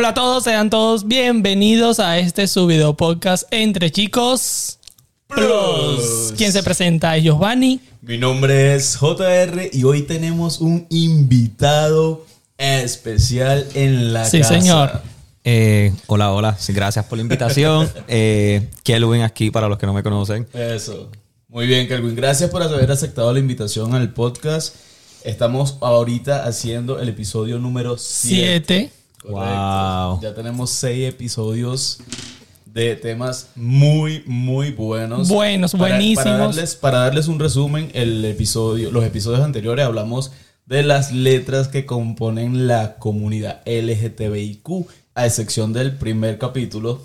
Hola a todos, sean todos bienvenidos a este su video podcast Entre Chicos Plus. Quien se presenta es Giovanni. Mi nombre es JR y hoy tenemos un invitado especial en la Sí, casa. señor. Eh, hola, hola. Sí, Gracias por la invitación. eh, Kelvin aquí para los que no me conocen. Eso. Muy bien, Kelvin. Gracias por haber aceptado la invitación al podcast. Estamos ahorita haciendo el episodio número 7. Siete. Wow. Ya tenemos 6 episodios de temas muy, muy buenos. Buenos, Para- buenísimos. Para darles, para darles un resumen, el episodio, los episodios anteriores hablamos de las letras que componen la comunidad LGTBIQ, a excepción del primer capítulo.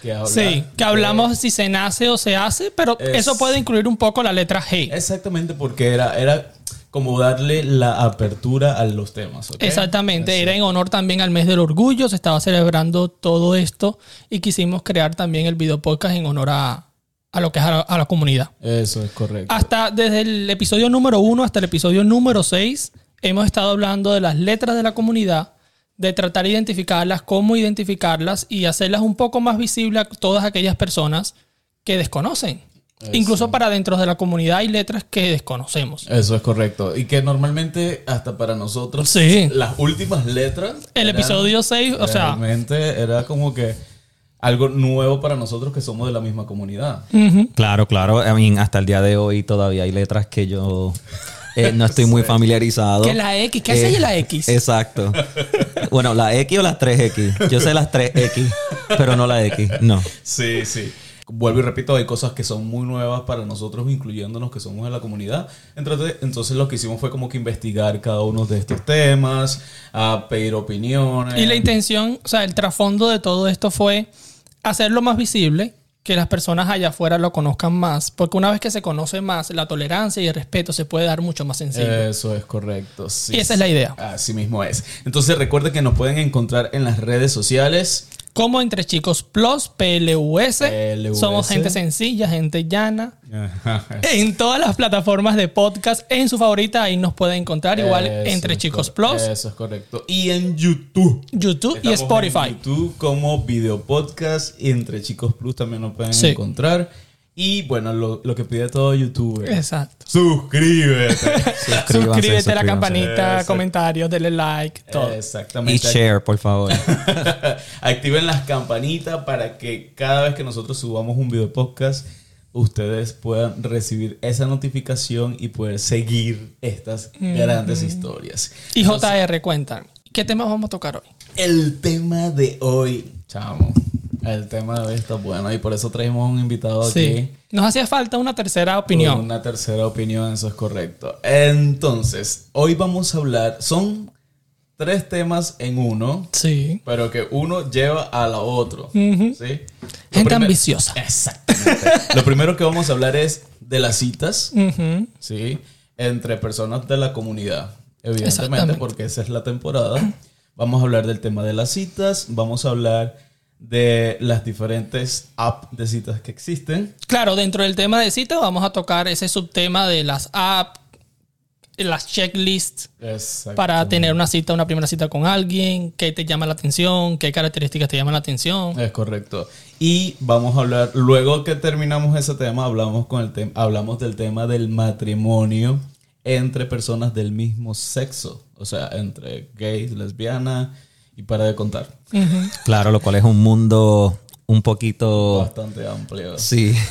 Que habla Sí, que hablamos si se nace o se hace, pero Es- eso puede incluir un poco la letra G. Exactamente, porque era, era como darle la apertura a los temas. Exactamente, Así. era en honor también al mes del orgullo, se estaba celebrando todo esto y quisimos crear también el video podcast en honor a, a lo que es a la, a la comunidad. Eso es correcto. Hasta desde el episodio número uno hasta el episodio número 6 hemos estado hablando de las letras de la comunidad, de tratar de identificarlas, cómo identificarlas y hacerlas un poco más visibles a todas aquellas personas que desconocen. Incluso para dentro de la comunidad hay letras que desconocemos. Eso es correcto. Y que normalmente, hasta para nosotros, Sí. las últimas letras. El eran- episodio 6, o sea, Realmente era como que algo nuevo para nosotros que somos de la misma comunidad. Claro, claro. I mean, hasta el día de hoy todavía hay letras que yo eh, no estoy muy familiarizado. que la X, ¿qué hace Eh, la X? Exacto. Bueno, la X o las 3X. Yo sé las 3X, pero no la X. No. Sí, sí. Vuelvo y repito, hay cosas que son muy nuevas para nosotros, incluyéndonos que somos de la comunidad. Entonces, entonces lo que hicimos fue como que investigar cada uno de estos temas, a pedir opiniones. Y la intención, o sea, el trasfondo de todo esto fue hacerlo más visible, que las personas allá afuera lo conozcan más, porque una vez que se conoce más, la tolerancia y el respeto se puede dar mucho más sencillo. Eso es correcto. sí, Y esa es la idea. Así mismo es. Entonces recuerden que nos pueden encontrar en las redes sociales. Como entre chicos Plus, PLUS, PLUS. somos gente sencilla, gente llana. En todas las plataformas de podcast, en su favorita, ahí nos pueden encontrar. Igual Eso entre chicos Plus, Eso es correcto. Y en YouTube. YouTube y Spotify. En YouTube como video podcast y entre chicos plus también nos pueden Sí. encontrar. Y bueno, lo, lo que pide todo YouTube. Exacto. Suscríbete. Suscríbete a la campanita, comentarios, denle like, todo. Y Exactamente. share, por favor. Activen las campanitas para que cada vez que nosotros subamos un video podcast, ustedes puedan recibir esa notificación y poder seguir estas grandes historias. Y JR, cuentan, ¿qué temas vamos a tocar hoy? El tema de hoy, chamo. El tema de hoy está bueno y por eso traemos un invitado aquí. Sí. Nos hacía falta una tercera opinión. Una tercera opinión, eso es correcto. Entonces, hoy vamos a hablar, son tres temas en uno, Sí. pero que uno lleva a la otro. ¿sí? Lo Gente ambiciosa. Exactamente. Lo primero que vamos a hablar es de las citas. ¿sí? Entre personas de la comunidad. Evidentemente, porque esa es la temporada. Vamos a hablar del tema de las citas, vamos a hablar de las diferentes apps de citas que existen. Claro, dentro del tema de cita vamos a tocar ese subtema de las apps, las checklists para tener una cita, una primera cita con alguien, qué te llama la atención, qué características te llaman la atención. Es correcto. Y vamos a hablar, luego que terminamos ese tema, hablamos, con el tem- hablamos del tema del matrimonio entre personas del mismo sexo. O sea, entre gays, lesbianas y para de contar. Claro, lo cual es un mundo un poquito... Bastante amplio. Sí.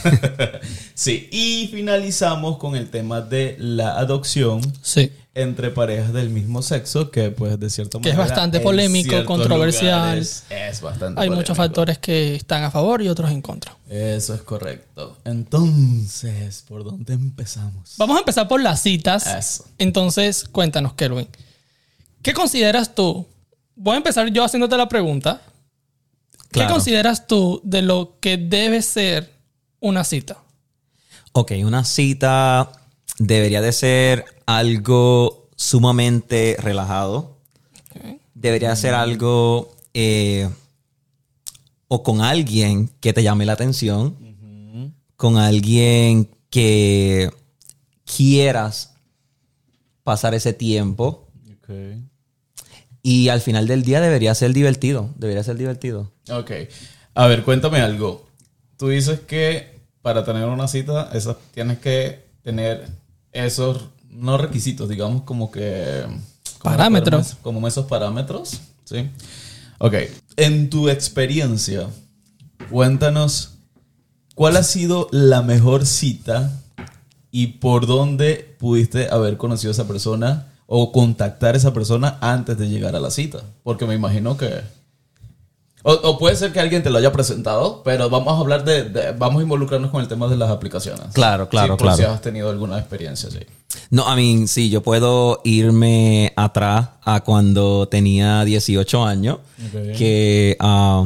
Sí, y finalizamos con el tema de la adopción Sí. entre parejas del mismo sexo, que pues de cierta Que es bastante polémico, controversial. Es bastante Hay muchos factores que están a favor y otros en contra. Eso es correcto. Entonces, ¿por dónde empezamos? Vamos a empezar por las citas. Eso. Entonces, cuéntanos, Kerwin. ¿Qué consideras tú? Voy a empezar yo haciéndote la pregunta. ¿Qué consideras tú de lo que debe ser una cita? Ok, una cita debería de ser algo sumamente relajado. Debería ser algo eh, o con alguien que te llame la atención, con alguien que quieras pasar ese tiempo. Ok. Y al final del día debería ser divertido. Debería ser divertido. Ok. A ver, cuéntame algo. Tú dices que para tener una cita, esas, tienes que tener esos, no requisitos, digamos como que... ¿cómo Parámetros. Como esos parámetros, ¿sí? Ok. En tu experiencia, cuéntanos, ¿cuál ha sido la mejor cita y por dónde pudiste haber conocido a esa persona o contactar a esa persona antes de llegar a la cita? Porque me imagino que... O, o puede ser que alguien te lo haya presentado, pero vamos a hablar de, de- vamos a involucrarnos con el tema de las aplicaciones. Claro, claro, Sí, claro. si has tenido alguna experiencia, sí. No, I mean, sí, yo puedo irme atrás a cuando tenía 18 años, que ah,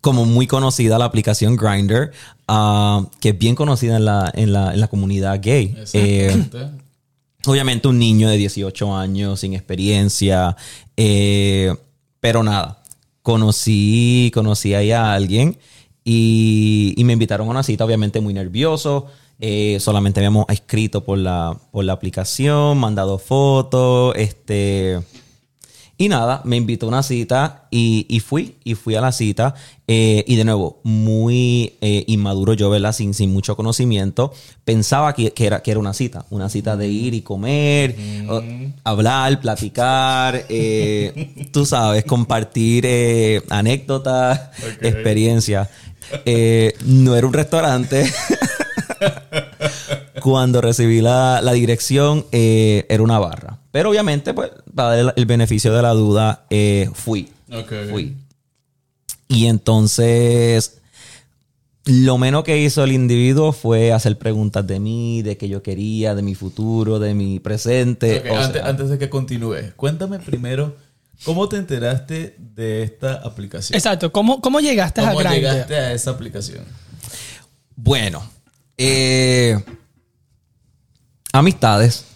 como muy conocida la aplicación Grindr, ah, que es bien conocida en la, en la, en la comunidad gay. Eh, Exactamente. obviamente un niño de 18 años, sin experiencia, eh, pero nada, conocí, conocí ahí a alguien y, y me invitaron a una cita, obviamente muy nervioso. eh, solamente habíamos escrito por la, por la aplicación, mandado fotos, este... Y nada, me invitó a una cita y, y fui, y fui a la cita. eh, y de nuevo, muy eh, inmaduro yo, ¿verdad? Sin, sin mucho conocimiento. Pensaba que, que era, que era una cita, una cita de ir y comer, o- hablar, platicar, eh, tú sabes, compartir anécdotas, experiencias. No era un restaurante. Cuando recibí la, la dirección, eh, era una barra. Pero obviamente, pues, para dar el, beneficio de la duda, eh, fui. Ok. Fui. Y entonces, lo menos que hizo el individuo fue hacer preguntas de mí, de qué yo quería, de mi futuro, de mi presente. O antes, sea, antes de que continúes, cuéntame primero, ¿cómo te enteraste de esta aplicación? Exacto. ¿Cómo, cómo llegaste a ¿Cómo Grindr? llegaste a esa aplicación? Bueno, eh, amistades.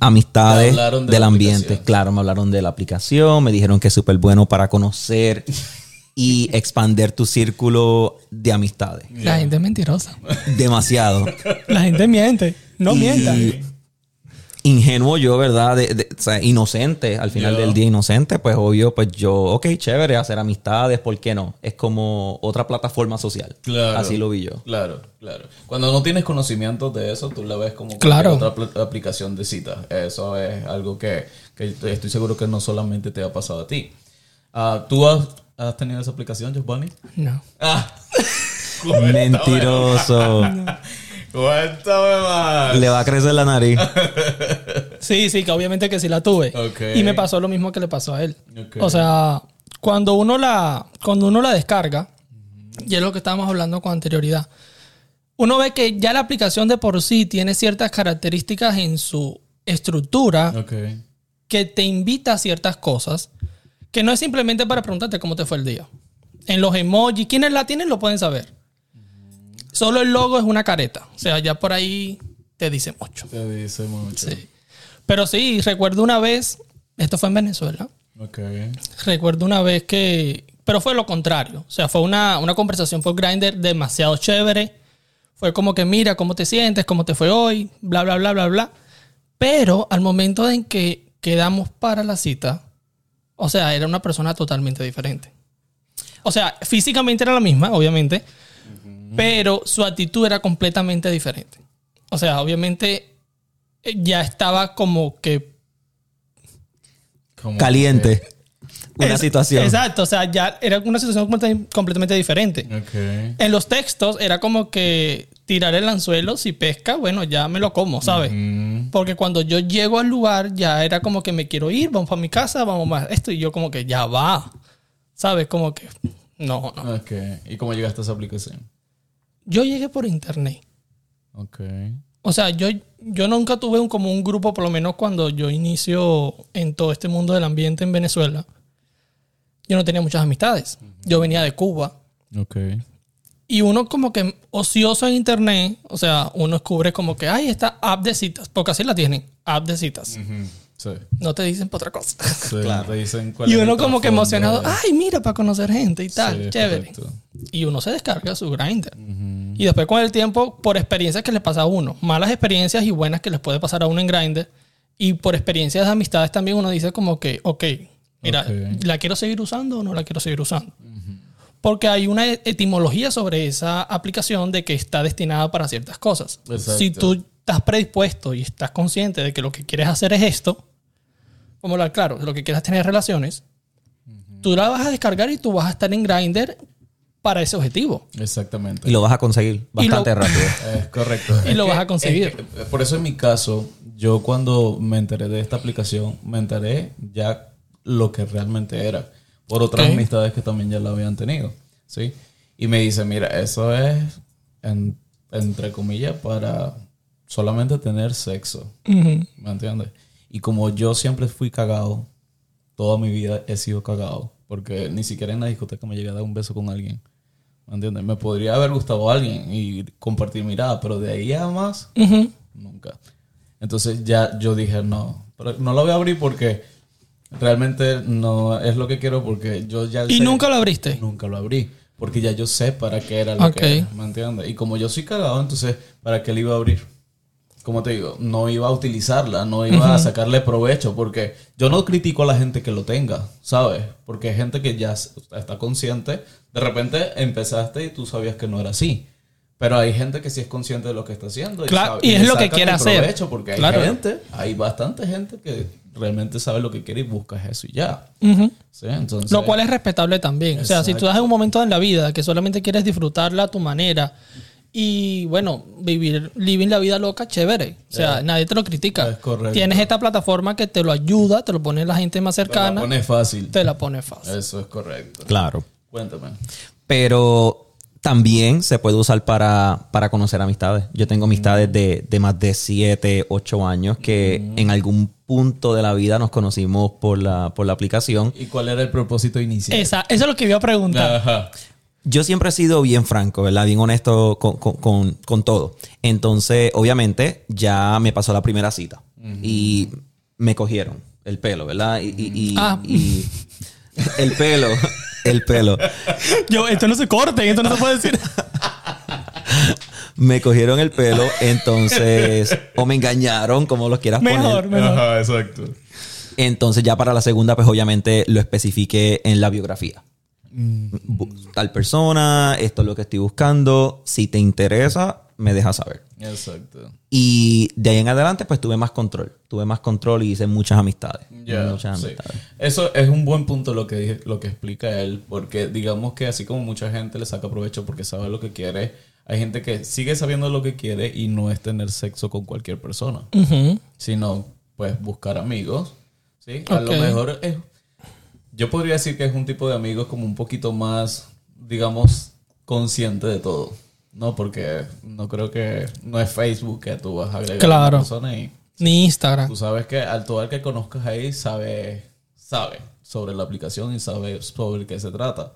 Amistades de del ambiente. Claro, me hablaron de la aplicación, me dijeron que es súper bueno para conocer y expander tu círculo de amistades. La gente es mentirosa. Demasiado. La gente miente. No Y mienta. Ingenuo yo, ¿verdad? De- de- o sea, inocente, al final del día inocente, pues obvio, pues yo, ok, chévere, hacer amistades, ¿por qué no? Es como otra plataforma social. Claro. Así lo vi yo. Claro, claro. Cuando no tienes conocimiento de eso, tú la ves como Claro. otra pl- aplicación de citas. Eso es algo que, que estoy seguro que no solamente te ha pasado a ti. Ah, ¿Tú has, has tenido esa aplicación, Giovanni? No. Ah. Mentiroso. Cuéntame más. Le va a crecer la nariz. Sí, sí, que obviamente que sí la tuve. Y me pasó lo mismo que le pasó a él. O sea, cuando uno la, cuando uno la descarga, y es lo que estábamos hablando con anterioridad, uno ve que ya la aplicación de por sí tiene ciertas características en su estructura que te invita a ciertas cosas, que no es simplemente para preguntarte cómo te fue el día. En los emojis, quienes la tienen lo pueden saber. Solo el logo es una careta. O sea, ya por ahí te dice mucho. Te dice mucho. Sí. Pero sí, recuerdo una vez, esto fue en Venezuela, Ok. recuerdo una vez que, pero fue lo contrario, o sea, fue una, una conversación por Grindr demasiado chévere, fue como que mira cómo te sientes, cómo te fue hoy, bla, bla, bla, bla, bla, pero al momento en que quedamos para la cita, o sea, era una persona totalmente diferente. O sea, físicamente era la misma, obviamente, pero su actitud era completamente diferente. O sea, obviamente eh, ya estaba como que Como Caliente. Una Es- situación. Exacto, o que- sea, ya era una situación completa- completamente diferente. que-. En los textos era como que tirar el anzuelo, si pesca, bueno, ya me lo como, ¿sabes? Porque cuando yo llego al lugar, ya era como que me quiero ir, vamos para mi casa, vamos más esto, y yo como que ya va, ¿sabes? Como que no, no. Ok. ¿Y cómo llegaste a esa aplicación? Yo llegué por internet. Ok. O sea, yo, yo nunca tuve un, como un grupo, por lo menos cuando yo inicio en todo este mundo del ambiente en Venezuela. Yo no tenía muchas amistades. Yo venía de Cuba. Ok. Y uno como que ocioso en internet, o sea, uno descubre como que, ay, esta app de citas, porque así la tienen, app de citas. Ujú. Sí. No te dicen para otra cosa. Sí, te dicen cuál y es uno como que emocionado, de- ay, mira, para conocer gente y tal, Sí, chévere. Y uno se descarga su grinder. Y después con el tiempo, por experiencias que le pasa a uno, malas experiencias y buenas que les puede pasar a uno en grinder, Y por experiencias de amistades también uno dice como que, ok, mira, Ok. ¿la quiero seguir usando o no la quiero seguir usando? Porque hay una etimología sobre esa aplicación de que está destinada para ciertas cosas. Exacto. Si tú estás predispuesto y estás consciente de que lo que quieres hacer es esto, como la, claro, lo que quieres es tener relaciones, tú la vas a descargar y tú vas a estar en Grindr para ese objetivo. Exactamente. Y lo vas a conseguir bastante lo- rápido. Es correcto. Y Es lo que- vas a conseguir. es que, eh, por eso en mi caso, yo cuando me enteré de esta aplicación, me enteré ya lo que realmente era. Por otras amistades que también ya la habían tenido. ¿Sí? Y me dice, mira, eso es, en- entre comillas, para solamente tener sexo. ¿Me entiendes? Y como yo siempre fui cagado, toda mi vida he sido cagado. Porque ni siquiera en la discoteca me llegué a dar un beso con alguien. ¿Me entiendes? Me podría haber gustado alguien y compartir mirada, pero de ahí a más, nunca. Entonces ya yo dije, no, pero no lo voy a abrir porque realmente no es lo que quiero porque yo ya... Y sé- nunca lo abriste. Nunca lo abrí. Porque ya yo sé para qué era lo Ok. que era, ¿me entiendes? Y como yo soy cagado, entonces, ¿para qué le iba a abrir? Como te digo, no iba a utilizarla, no iba a sacarle provecho, porque yo no critico a la gente que lo tenga, ¿sabes? Porque hay gente que ya está consciente, de repente empezaste y tú sabías que no era así. Pero hay gente que sí es consciente de lo que está haciendo. Claro, sabe- y es lo que quiere hacer. porque hay Claro. gente, hay bastante gente que realmente sabe lo que quiere y busca eso y ya. ¿Sí? Entonces, Lo cual es respetable también. O sea, si tú Exacto. estás en un momento en la vida que solamente quieres disfrutarla a tu manera y, bueno, vivir living la vida loca, chévere. O sea, nadie te lo critica. Es correcto. Tienes esta plataforma que te lo ayuda, te lo pone la gente más te la cercana, pone fácil. te la pone fácil. Eso es correcto. Claro. Cuéntame. Pero también se puede usar para, para conocer amistades. Yo tengo amistades de, de más de 7, 8 años que en algún punto de la vida nos conocimos por la, por la aplicación. ¿Y cuál era el propósito inicial? Esa, eso es lo que iba a preguntar. Ajá. Yo siempre he sido bien franco, ¿verdad? Bien honesto con, con- con- con todo. Entonces, obviamente, ya me pasó la primera cita y me cogieron el pelo, ¿verdad? Y, y- y- Ah. y- el pelo, el pelo. Yo, esto no se corte, esto no se puede decir. Me cogieron el pelo, entonces, o me engañaron, como los quieras mejor, poner. mejor. Ajá, exacto. Entonces, ya para la segunda, pues obviamente lo especifiqué en la biografía. Bu- Tal persona, esto es lo que estoy buscando. Si te interesa, me dejas saber. Exacto. Y de ahí en adelante, pues tuve más control. Tuve más control y hice muchas amistades. Muchas sí. amistades. Eso es un buen punto lo que dije- lo que explica él, porque digamos que así como mucha gente le saca provecho porque sabe lo que quiere, hay gente que sigue sabiendo lo que quiere y no es tener sexo con cualquier persona, sino pues buscar amigos, ¿sí? A lo mejor es yo podría decir que es un tipo de amigos como un poquito más, digamos, consciente de todo. No, porque no creo que no es Facebook que tú vas a agregar a una persona y Ni Instagram. Tú sabes que al todo el que conozcas ahí sabe, sabe sobre la aplicación y sabe sobre qué se trata.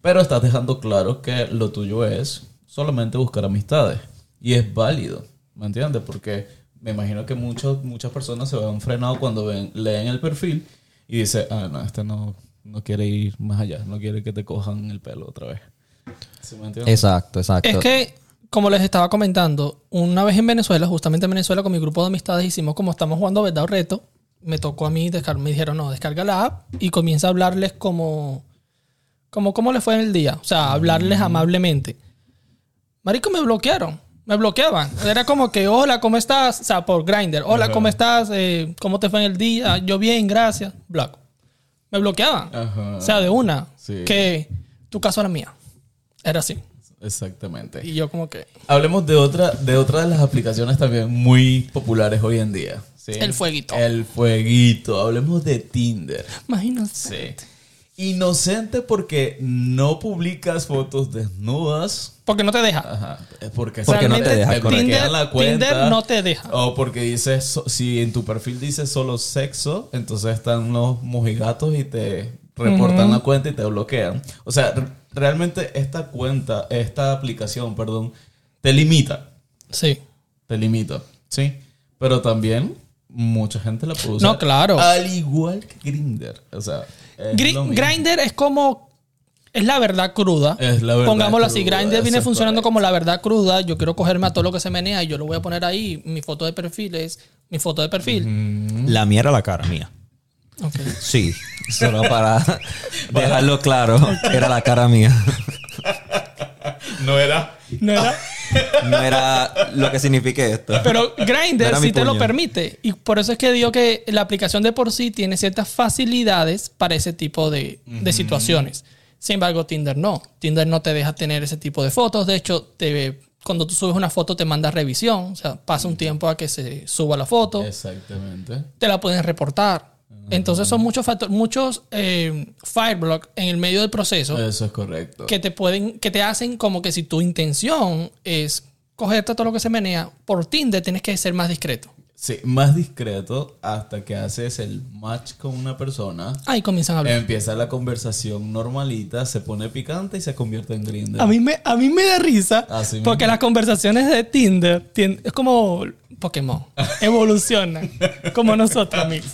Pero estás dejando claro que lo tuyo es solamente buscar amistades. Y es válido, ¿me entiendes? Porque me imagino que muchos, muchas personas se van frenado cuando ven, leen el perfil y dicen, ah, no, este no, no quiere ir más allá, no quiere que te cojan el pelo otra vez. ¿Sí me entiendes? Exacto, exacto. Es que, como les estaba comentando, una vez en Venezuela, justamente en Venezuela, con mi grupo de amistades, hicimos como estamos jugando verdad o reto. Me tocó a mí descargar, me dijeron, no, descarga la app y comienza a hablarles como, como cómo les fue en el día. O sea, hablarles amablemente. Marico, me bloquearon. Me bloqueaban. Era como que, hola, ¿cómo estás? O sea, por Grindr. Hola, ¿cómo estás? Eh, ¿Cómo te fue en el día? Yo bien, gracias. Block. Me bloqueaban. Ajá. O sea, de una. Sí. Que tu caso era mía. Era así. Exactamente. Y yo como que... Hablemos de otra, de otra de las aplicaciones también muy populares hoy en día. ¿sí? El fueguito. El fueguito. Hablemos de Tinder. Imagínate. Sí. Inocente porque no publicas fotos desnudas. Porque no te deja. Ajá. Porque, Porque no te deja, la cuenta. Tinder no te deja. O porque dices, si en tu perfil dice solo sexo, entonces están los mojigatos y te reportan la cuenta y te bloquean. O sea, realmente esta cuenta, esta aplicación, perdón, te limita. Sí. Te limita, ¿sí? Pero también mucha gente la usar. No, claro. Al igual que Grindr. O sea, es Gri- lo mismo. Grindr es como... Es la verdad cruda. Es la verdad Pongámoslo así. cruda, eso viene funcionando como la verdad cruda. Yo quiero cogerme a todo lo que se menea y yo lo voy a poner ahí. Mi foto de perfil es mi foto de perfil. La mía era la cara mía. Sí, solo para dejarlo claro, era la cara mía. No era. No era- No era lo que signifique esto. Pero Grindr sí te lo permite. Y por eso es que digo que la aplicación de por sí tiene ciertas facilidades para ese tipo de, de situaciones. Sin embargo, Tinder no. Tinder no te deja tener ese tipo de fotos. De hecho, te, cuando tú subes una foto te manda revisión. O sea, pasa un tiempo a que se suba la foto. Exactamente. Te la pueden reportar. Entonces son muchos factores, muchos eh, fireblock en el medio del proceso Eso es correcto. que te pueden, que te hacen como que si tu intención es cogerte todo lo que se menea, por Tinder tienes que ser más discreto. Sí, más discreto hasta que haces el match con una persona. Ahí comienzan a hablar. Empieza la conversación normalita, se pone picante y se convierte en Grindr. a, mí me, a mí me da risa Así porque mismo. las conversaciones de Tinder es como Pokémon, evolucionan como nosotros, amigos.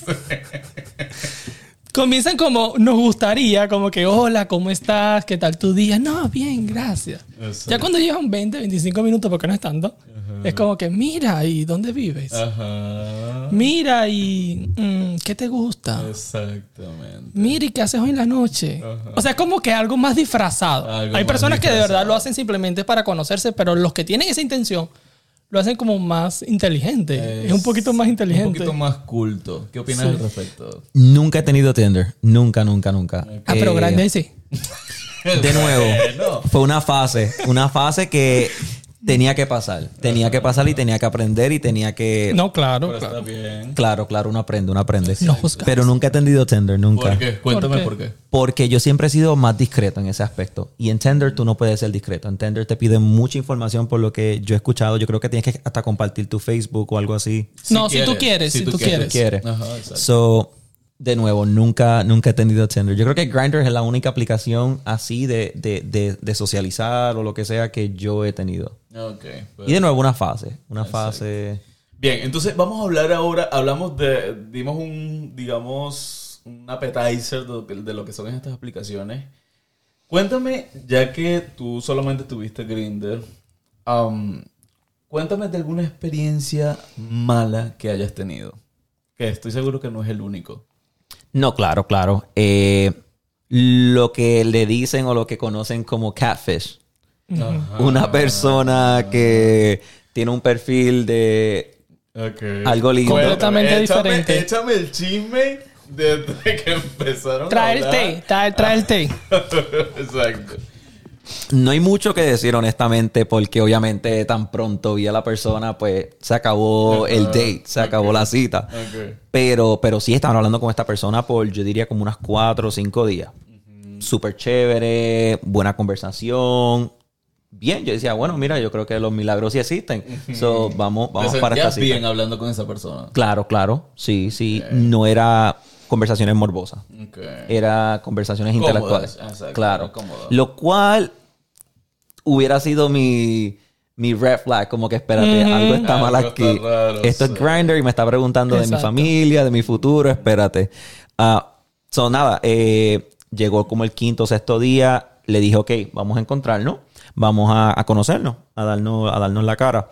Comienzan como nos gustaría, como que hola, ¿cómo estás? ¿Qué tal tu día? No, bien, gracias. Ya cuando llevan 20, 25 minutos, porque no es tanto, es como que mira, ¿y dónde vives? Ajá. Mira, ¿y mm, qué te gusta? Exactamente. Mira, ¿y qué haces hoy en la noche? O sea, es como que algo más disfrazado. Algo Hay más personas que de verdad lo hacen simplemente para conocerse, pero los que tienen esa intención lo hacen como más inteligente. Es, un poquito más inteligente. Un poquito más culto. ¿Qué opinas Sí. al respecto? Nunca he tenido Tinder. Nunca, nunca, nunca. Ah, pero grande sí. De nuevo, Bueno. fue una fase. Una fase que tenía que pasar. Tenía que pasar y tenía que aprender y tenía que... No, claro, Pero claro. está bien. Claro, claro, uno aprende, uno aprende. No juzgas. Pero nunca he entendido Tinder, nunca. ¿Por qué? Cuéntame ¿Por por qué? Porque yo siempre he sido más discreto en ese aspecto. Y en Tinder tú no puedes ser discreto. En Tinder te piden mucha información por lo que yo he escuchado. Yo creo que tienes que hasta compartir tu Facebook o algo así. No, si tú quieres, si tú quieres. Quieres. Ajá, exacto. So, de nuevo, nunca, nunca he tenido Tinder. Yo creo que Grindr es la única aplicación así de, de, de, de socializar o lo que sea que yo he tenido. Ok. pues. Y de nuevo, una fase. Una fase... Bien, entonces vamos a hablar ahora, hablamos de, dimos un, digamos, un appetizer de, lo que- de lo que son estas aplicaciones. Cuéntame, ya que tú solamente tuviste Grindr, um, cuéntame de alguna experiencia mala que hayas tenido. Que estoy seguro que no es el único. No, claro, claro. Eh, lo que le dicen o lo que conocen como catfish. Ajá. Una persona que tiene un perfil de. Algo lindo. Completamente Échame- diferente. Échame el chisme desde que empezaron Trae a el té, trae, trae el té. Exacto. No hay mucho que decir honestamente porque obviamente tan pronto vi a la persona pues se acabó el date, se acabó la cita. Pero, pero sí estaban hablando con esta persona por yo diría como unas cuatro o cinco días. Súper chévere, buena conversación. Bien, yo decía, bueno, mira, yo creo que los milagros sí existen. So, vamos, vamos Te para esta cita. bien hablando con esa persona. Claro, claro. Sí, sí. No era conversaciones morbosas. Era conversaciones Cómodas, intelectuales. exacto, claro. Lo cual hubiera sido mi, mi red flag, como que espérate, algo está mal Algo aquí. está raro, Esto sí. es Grindr y me está preguntando de mi familia, de mi futuro, espérate. Ah, so, nada, eh, llegó como el quinto o sexto día, le dije, ok, vamos a encontrarnos, vamos a, a conocernos, a darnos, a darnos la cara.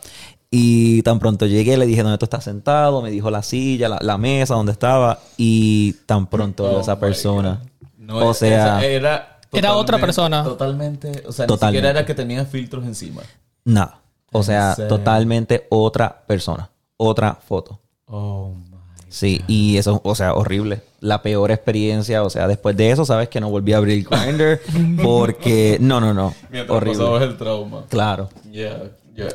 Y tan pronto llegué, le dije, ¿dónde tú estás sentado? Me dijo la silla, la, la mesa, donde estaba. Y tan pronto Oh esa persona. No, o es- sea, era, Era otra persona. Totalmente. O sea, Totalmente. ni siquiera era que tenía filtros encima. nada. O ¿En sea, serio? totalmente otra persona. Otra foto. Oh my. Sí, y eso, o sea, horrible. La peor experiencia, o sea, después de eso, sabes que no volví a abrir Grindr porque, no, no, no, Mientras horrible. el trauma. Claro, Ya,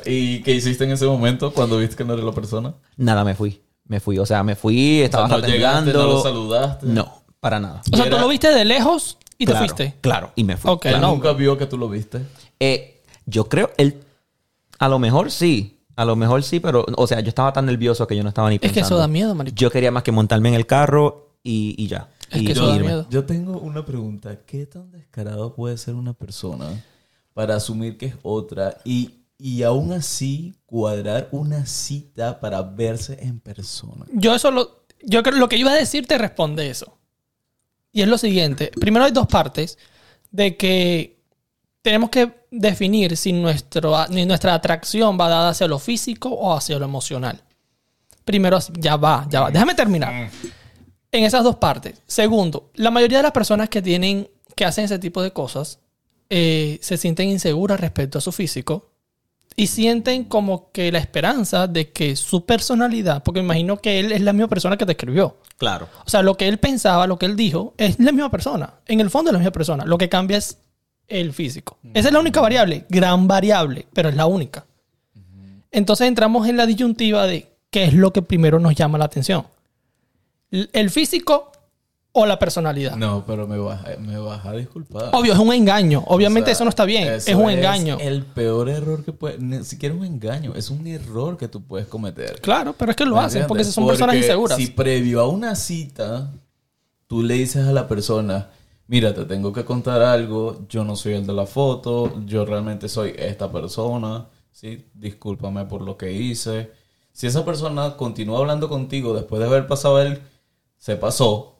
¿Y qué hiciste en ese momento cuando viste que no era la persona? nada, me fui, me fui, o sea, me fui, estaba o sea, no llegaste, tratando. no lo saludaste. No, para nada. O sea, Era- tú lo viste de lejos y claro, te fuiste. Claro, y me fui. Nunca vio que tú lo viste. Eh, yo creo, él, a lo mejor sí, a lo mejor sí, pero, o sea, yo estaba tan nervioso que yo no estaba ni Es pensando. que eso da miedo, marico. Yo quería más que montarme en el carro y, y ya. Es y, que eso da miedo. Yo tengo una pregunta. ¿Qué tan descarado puede ser una persona para asumir que es otra y, y aún así cuadrar una cita para verse en persona? Yo eso lo... Yo creo lo que iba a decir te responde eso. Y es lo siguiente. Primero hay dos partes de que tenemos que definir si nuestro, nuestra atracción va dada hacia lo físico o hacia lo emocional. Primero, ya va, ya va. Déjame terminar. En esas dos partes. Segundo, la mayoría de las personas que tienen, que hacen ese tipo de cosas, eh, se sienten inseguras respecto a su físico y sienten como que la esperanza de que su personalidad, porque imagino que él es la misma persona que te escribió. Claro. O sea, lo que él pensaba, lo que él dijo, es la misma persona. En el fondo es la misma persona. Lo que cambia es el físico. Esa es la única variable, gran variable, pero es la única. Entonces entramos en la disyuntiva de qué es lo que primero nos llama la atención. ¿El físico o la personalidad? No, pero me vas, a- me vas a disculpar. Obvio, es un engaño. Obviamente O sea, eso no está bien. Es un engaño. el peor error que puede... Ni siquiera un engaño. Es un error que tú puedes cometer. Claro, pero es que lo ¿Me hacen porque entiendes? son personas Porque inseguras. Si previo a una cita, tú le dices a la persona, mira, te tengo que contar algo, yo no soy el de la foto, yo realmente soy esta persona, ¿sí? Discúlpame por lo que hice. Si esa persona continúa hablando contigo después de haber pasado él, se pasó,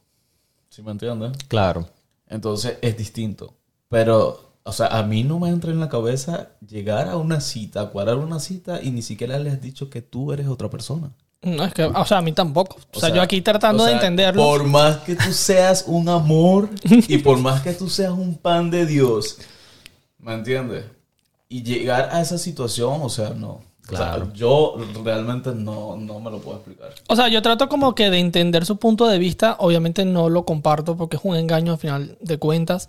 ¿sí me entiendes? Claro. Entonces es distinto. Pero, o sea, a mí no me entra en la cabeza llegar a una cita, cuadrar una cita y ni siquiera le has dicho que tú eres otra persona. No, es que, o sea, a mí tampoco. O, sea, yo aquí tratando o de entenderlo. Por más que tú seas un amor y por más que tú seas un pan de Dios, ¿me entiendes? Y llegar a esa situación, o sea, no. O sea, Claro. yo realmente no, no me lo puedo explicar. O sea, yo trato como que de entender su punto de vista. Obviamente no lo comparto porque es un engaño al final de cuentas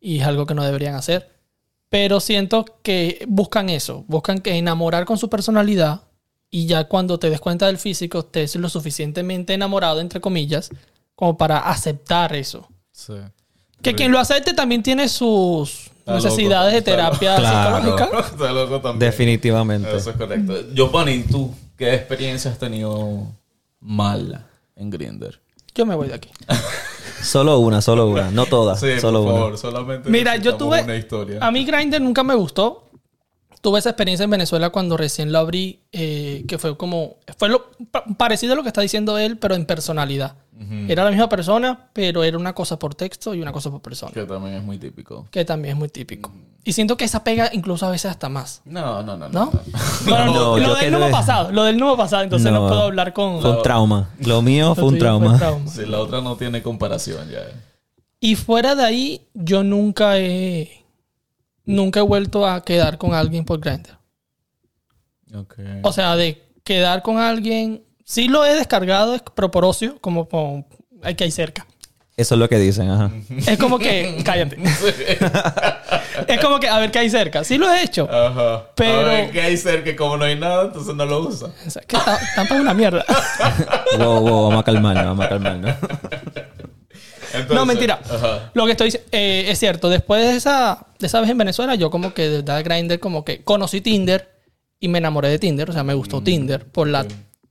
y es algo que no deberían hacer. Pero siento que buscan eso, buscan que enamorar con su personalidad y ya cuando te des cuenta del físico estés lo suficientemente enamorado, entre comillas, como para aceptar eso. Sí. Que quien lo acepte también tiene sus necesidades de terapia Claro. psicológica. Está loco también. Definitivamente. Eso es correcto. Giovanni, ¿tú qué experiencia has tenido mala en Grinder? Yo me voy de aquí. Solo una, solo una. No todas, Sí, solo por una. favor, solamente Mira, yo tuve. una historia. A mí Grindr nunca me gustó. Tuve esa experiencia en Venezuela cuando recién lo abrí, eh, que fue como. Fue lo parecido a lo que está diciendo él, pero en personalidad. Era la misma persona, pero era una cosa por texto y una cosa por persona. Que también es muy típico. Que también es muy típico. Y siento que esa pega incluso a veces hasta más. No, no, no. ¿No? no. Bueno, No, lo del no me quedé- ha pasado. Lo del no me ha pasado, entonces no, No. puedo hablar con. Fue un trauma. Lo mío fue un fue trauma. Si la otra no tiene comparación ya. Y fuera de ahí, yo nunca he. Nunca he vuelto a quedar con alguien por Grindr. Ok. O sea, de quedar con alguien. Sí lo he descargado, es proporocio, como. Hay que hay cerca. Eso es lo que dicen, ajá. Es como que. cállate. es como que a ver qué hay cerca. Sí lo he hecho. Ajá. Pero- A ver, ¿qué hay cerca? Como no hay nada, entonces no lo usa. O sea, que está- Tampa es una mierda. Wow, wow, vamos a calmarnos, vamos a calmarnos. Entonces, no, mentira. Ajá. Lo que estoy diciendo es cierto. Después de esa, de esa vez en Venezuela, yo como que de verdad Grindr, como que conocí Tinder y me enamoré de Tinder. O sea, me gustó Tinder por la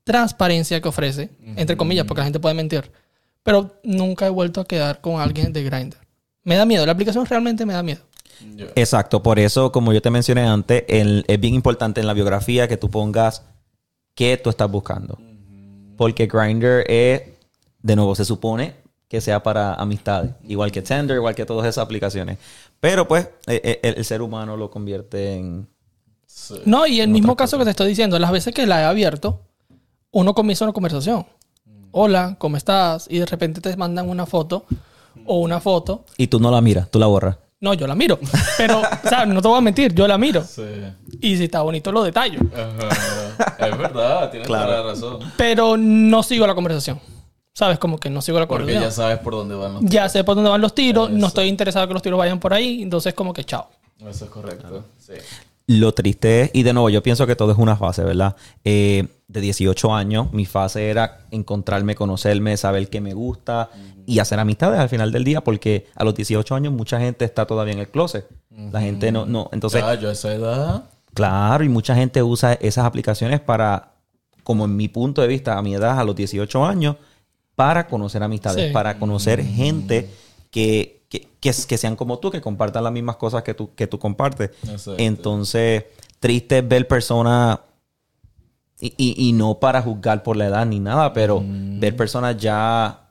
transparencia que ofrece, entre comillas, porque la gente puede mentir. Pero nunca he vuelto a quedar con alguien de Grindr. Me da miedo. La aplicación realmente me da miedo. Exacto, por eso, como yo te mencioné antes, el- es bien importante en la biografía que tú pongas qué tú estás buscando. Porque Grindr es, de nuevo, se supone que sea para amistades, igual que Tinder, igual que todas esas aplicaciones. Pero pues, eh, eh, el, el ser humano lo convierte en... Sí. No, y el mismo caso que te estoy diciendo, las veces que la he abierto, uno comienza una conversación. Hola, ¿cómo estás? Y de repente te mandan una foto o una foto. Y tú no la miras, tú la borras. No, yo la miro. Pero, o sea, no te voy a mentir, yo la miro. Sí. Y si está bonito, lo detallo. Ajá. Es verdad, tienes Claro. toda la razón. Pero no sigo la conversación. ¿Sabes? Como que no sigo la Porque conversación. ya sabes por dónde van los Ya sé por dónde van los tiros, no estoy interesado que los tiros vayan por ahí, entonces como que chao. Eso es correcto. Sí. Lo triste es, y de nuevo, yo pienso que todo es una fase, ¿verdad? Eh, de 18 años, mi fase era encontrarme, conocerme, saber qué me gusta y hacer amistades al final del día, porque a los 18 años mucha gente está todavía en el closet. La gente no, no. Entonces, Ya, yo a esa edad. claro, y mucha gente usa esas aplicaciones para, como en mi punto de vista, a mi edad, a los 18 años, para conocer amistades, Sí. para conocer gente que, que, que, que sean como tú, que compartan las mismas cosas que tú, que tú compartes. Exacto. Entonces, triste ver personas, y, y- y no para juzgar por la edad ni nada, pero ver personas ya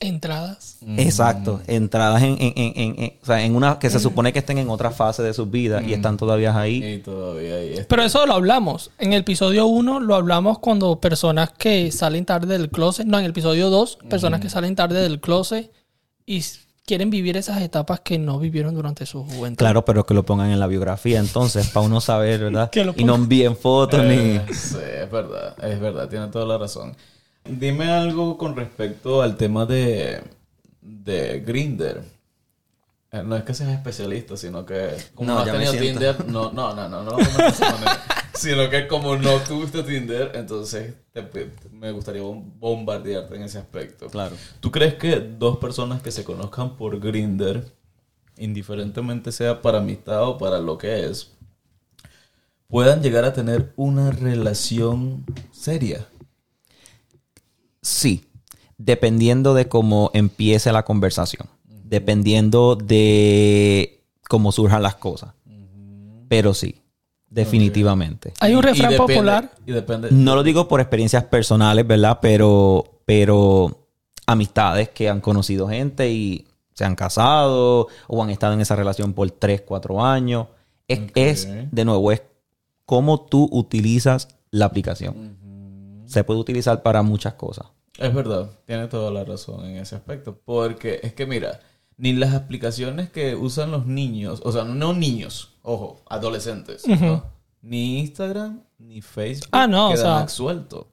Entradas. Exacto, entradas en, en, en, en- en- o sea, en una que se supone que estén en otra fase de sus vidas y están todavía ahí. Y todavía ahí. Pero eso lo hablamos. En el episodio 1 lo hablamos cuando personas que salen tarde del closet. No, en el episodio 2, personas que salen tarde del closet y quieren vivir esas etapas que no vivieron durante su juventud. Claro, pero que lo pongan en la biografía entonces, para uno saber, ¿verdad? Que lo Y no envíen fotos Eh, ni... sí, es verdad, es verdad, tiene toda la razón. Dime algo con respecto al tema de, de Grinder. Eh, No es que seas especialista, sino que como No, no, has tenido. Tinder, no, no, no, no, no, de esa manera. Sino que como no tuviste Tinder, entonces te- te- me gustaría bom- bombardearte en ese aspecto. Claro. ¿Tú crees que dos personas que se conozcan por Grinder, indiferentemente sea para amistad o para lo que es, puedan llegar a tener una relación seria? Sí, dependiendo de cómo empiece la conversación, dependiendo de cómo surjan las cosas. Pero sí, definitivamente. Hay un Y- y refrán depende- popular. Y depende. No lo digo por experiencias personales, ¿verdad? Pero, pero amistades que han conocido gente y se han casado o han estado en esa relación por 3, 4 años. Es, es, de nuevo, es cómo tú utilizas la aplicación. Se puede utilizar para muchas cosas. Es verdad, tiene toda la razón en ese aspecto. Porque es que mira, ni las aplicaciones que usan los niños, o sea, no niños, ojo, adolescentes, ¿no? Ni Instagram, ni Facebook Ah, no, o quedan sea- absueltos.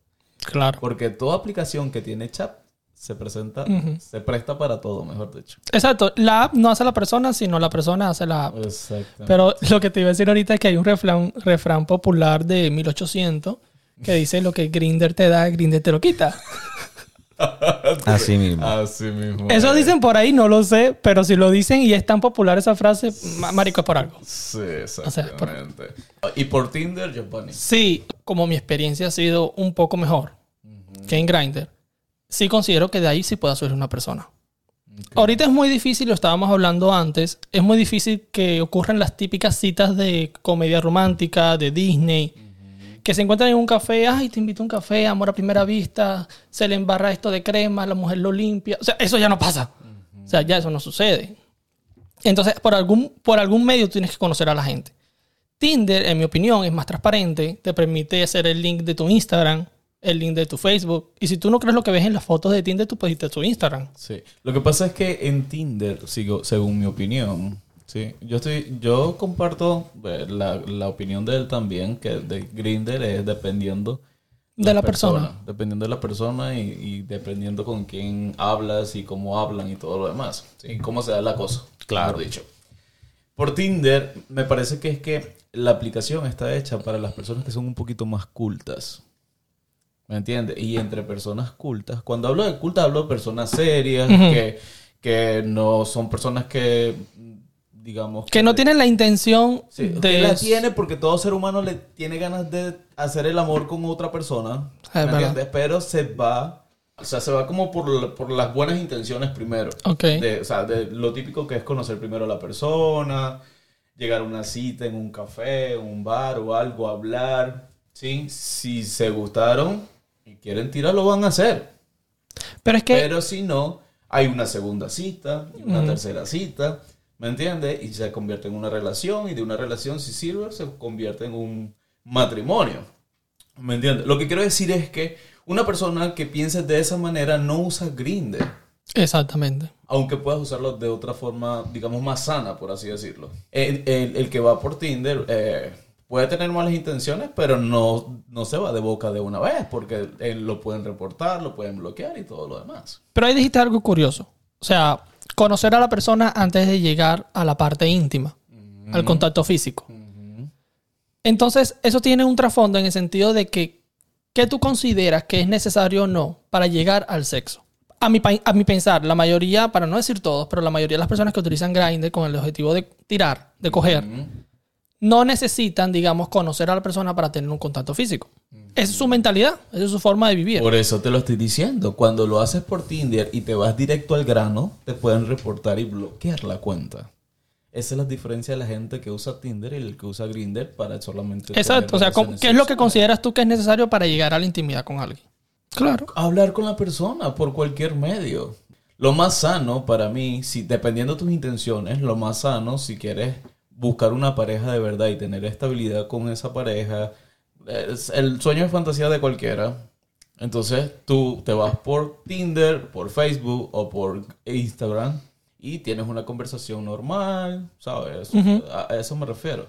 Claro. Porque toda aplicación que tiene chat se presenta, se presta para todo, mejor dicho. Exacto. La app no hace la persona, sino la persona hace la app. Exacto. Pero lo que te iba a decir ahorita es que hay un refrán, refrán popular de 1800 que dice lo que Grinder te da, Grinder te lo quita. Así mismo. Así mismo. Eso es. dicen por ahí, no lo sé, pero si lo dicen y es tan popular esa frase, ma- marico es por algo. Sí, sea, por- exactamente. Y por Tinder, Giovanni. Sí, como mi experiencia ha sido un poco mejor que en Grindr, sí considero que de ahí sí pueda surgir una persona. Ahorita es muy difícil, lo estábamos hablando antes, es muy difícil que ocurran las típicas citas de comedia romántica, de Disney, que se encuentran en un café, ay, te invito a un café, amor a primera vista, se le embarra esto de crema, la mujer lo limpia. O sea, eso ya no pasa. O sea, ya eso no sucede. Entonces, por algún, por algún medio tienes que conocer a la gente. Tinder, en mi opinión, es más transparente, te permite hacer el link de tu Instagram, el link de tu Facebook. Y si tú no crees lo que ves en las fotos de Tinder, tú puedes irte a tu Instagram. Sí. Lo que pasa es que en Tinder, sigo, según mi opinión, sí, yo estoy, yo comparto eh, la, la opinión de él también, que de Grinder es dependiendo De la persona. Dependiendo de la persona y, y dependiendo con quién hablas y cómo hablan y todo lo demás. ¿sí? Cómo se da la cosa. Claro. dicho. Por Tinder, me parece que es que la aplicación está hecha para las personas que son un poquito más cultas. ¿Me entiendes? Y entre personas cultas, cuando hablo de cultas, hablo de personas serias, que, que no son personas que, digamos... Que no tienen la intención Sí, de... que la tiene porque todo ser humano le tiene ganas de hacer el amor con otra persona. Es ¿me verdad. entiendes? Pero se va, o sea, se va como por, por las buenas intenciones primero. Ok. De, o sea, de lo típico que es conocer primero a la persona, llegar a una cita en un café, un bar o algo, hablar. ¿sí? Si se gustaron y quieren tirar, lo van a hacer. Pero es que... Pero si no, hay una segunda cita y una tercera cita, ¿me entiendes? Y se convierte en una relación y de una relación, si sirve, se convierte en un matrimonio. ¿Me entiendes? Lo que quiero decir es que una persona que piense de esa manera no usa Grindr, Exactamente. aunque puedas usarlo de otra forma, digamos, más sana, por así decirlo. El, el- el que va por Tinder eh, puede tener malas intenciones, pero no, no se va de boca de una vez, porque eh, lo pueden reportar, lo pueden bloquear y todo lo demás. Pero ahí dijiste algo curioso. O sea, conocer a la persona antes de llegar a la parte íntima, al contacto físico. Entonces, eso tiene un trasfondo en el sentido de que, ¿qué tú consideras que es necesario o no para llegar al sexo? A mi, a mi pensar, la mayoría, para no decir todos, pero la mayoría de las personas que utilizan Grindr con el objetivo de tirar, de coger, no necesitan, digamos, conocer a la persona para tener un contacto físico. Esa es su mentalidad, esa es su forma de vivir. Por eso te lo estoy diciendo. Cuando lo haces por Tinder y te vas directo al grano, te pueden reportar y bloquear la cuenta. Esa es la diferencia de la gente que usa Tinder y el que usa Grindr para solamente. Exacto, o sea, tener ¿cómo- relaciones ¿qué es lo que consideras tú que es necesario para llegar a la intimidad con alguien? Claro. Hablar con la persona por cualquier medio. Lo más sano para mí, si, dependiendo de tus intenciones, lo más sano si quieres buscar una pareja de verdad y tener estabilidad con esa pareja, es el sueño de fantasía de cualquiera. Entonces tú te vas por Tinder, por Facebook o por Instagram y tienes una conversación normal, ¿sabes? A eso me refiero.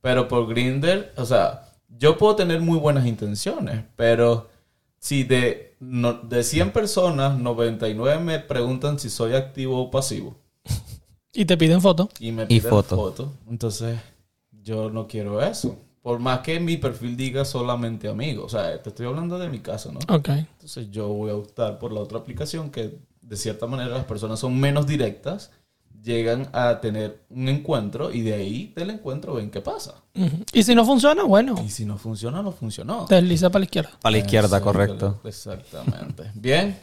Pero por Grinder, o sea, yo puedo tener muy buenas intenciones, pero si de, no, de 100 personas, 99 me preguntan si soy activo o pasivo. Y te piden foto. Y me Y piden foto. foto. Entonces, yo no quiero eso. Por más que mi perfil diga solamente amigos. O sea, te estoy hablando de mi caso, ¿no? Ok. Entonces, yo voy a optar por la otra aplicación que, de cierta manera, las personas son menos directas, llegan a tener un encuentro y de ahí del encuentro ven qué pasa. Y si no funciona, bueno, Y si no funciona, no funcionó. desliza para la izquierda. Para la izquierda, Exacto, correcto. Exactamente. Bien.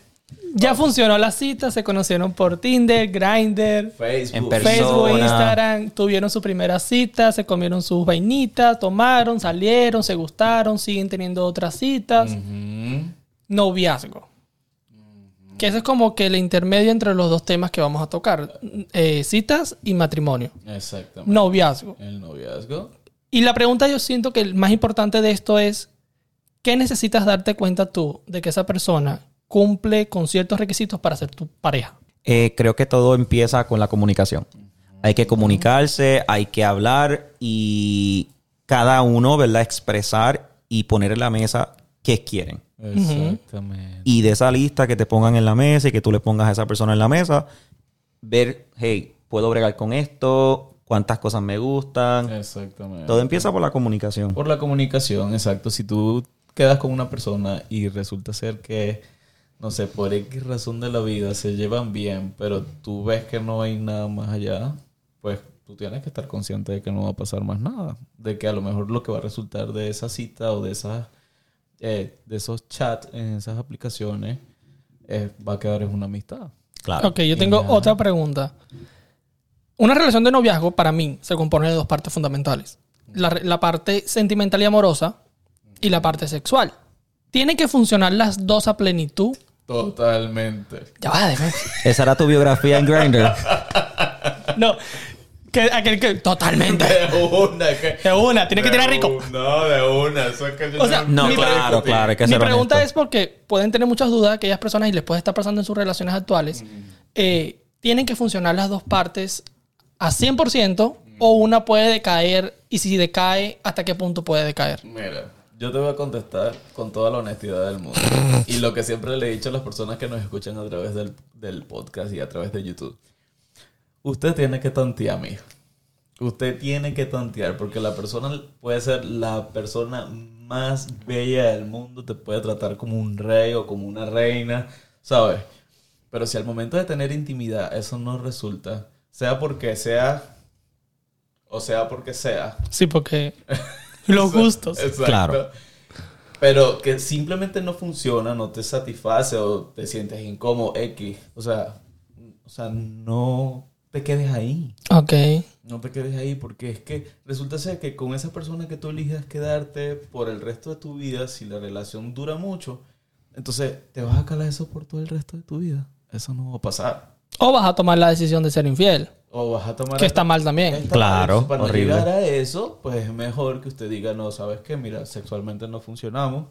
Ya funcionó la cita, se conocieron por Tinder, Grindr, Facebook. Facebook, Instagram, tuvieron su primera cita, se comieron sus vainitas, tomaron, salieron, se gustaron, siguen teniendo otras citas. Noviazgo. Que ese es como que el intermedio entre los dos temas que vamos a tocar. eh, citas y matrimonio. Exactamente. Noviazgo. El noviazgo. Y la pregunta yo siento que el más importante de esto es, ¿qué necesitas darte cuenta tú de que esa persona cumple con ciertos requisitos para ser tu pareja? Eh, creo que todo empieza con la comunicación. Hay que comunicarse, hay que hablar y cada uno, ¿verdad? Expresar y poner en la mesa qué quieren. Exactamente. Y de esa lista que te pongan en la mesa y que tú le pongas a esa persona en la mesa, ver, hey, puedo bregar con esto, cuántas cosas me gustan. Exactamente. Todo empieza por la comunicación. Por la comunicación, exacto. Si tú quedas con una persona y resulta ser que, no sé, por X razón de la vida se llevan bien, pero tú ves que no hay nada más allá, pues tú tienes que estar consciente de que no va a pasar más nada. De que a lo mejor lo que va a resultar de esa cita o de esas eh, de esos chats en esas aplicaciones eh, va a quedar en una amistad. Claro. Ok, yo tengo otra pregunta. Una relación de noviazgo para mí se compone de dos partes fundamentales. La, la parte sentimental y amorosa y la parte sexual. Tienen que funcionar las dos a plenitud. Totalmente. Ya va, déjame- Esa era tu biografía en Grindr. No, que, aquel que... Totalmente. De una, que... De una, tiene que tirar rico. un- No, de una. Eso es que yo O sea, No, claro, claro. Que Mi pregunta honesto. es porque pueden tener muchas dudas aquellas personas y les puede estar pasando en sus relaciones actuales. Eh, tienen que funcionar las dos partes a 100% o una puede decaer y si decae, ¿hasta qué punto puede decaer? Mira, yo te voy a contestar con toda la honestidad del mundo. y lo que siempre le he dicho a las personas que nos escuchan a través del, del podcast y a través de YouTube. Usted tiene que tantear, mijo. Usted tiene que tantear porque la persona puede ser la persona más bella del mundo, te puede tratar como un rey o como una reina, ¿sabes? Pero si al momento de tener intimidad eso no resulta, sea porque sea o sea porque sea, Sí, porque los gustos. Exacto. Claro. Pero que simplemente no funciona, no te satisface o te sientes incómodo, X. O sea, o sea, no te quedes ahí. Ok. No te quedes ahí porque es que resulta ser que con esa persona que tú elijas quedarte por el resto de tu vida, si la relación dura mucho, entonces te vas a calar eso por todo el resto de tu vida. Eso no va a pasar. O vas a tomar la decisión de ser infiel, O vas a tomar... que está mal también. Claro. Para no horrible. llegar a eso, pues es mejor que usted diga, no, ¿sabes qué? Mira, sexualmente no funcionamos,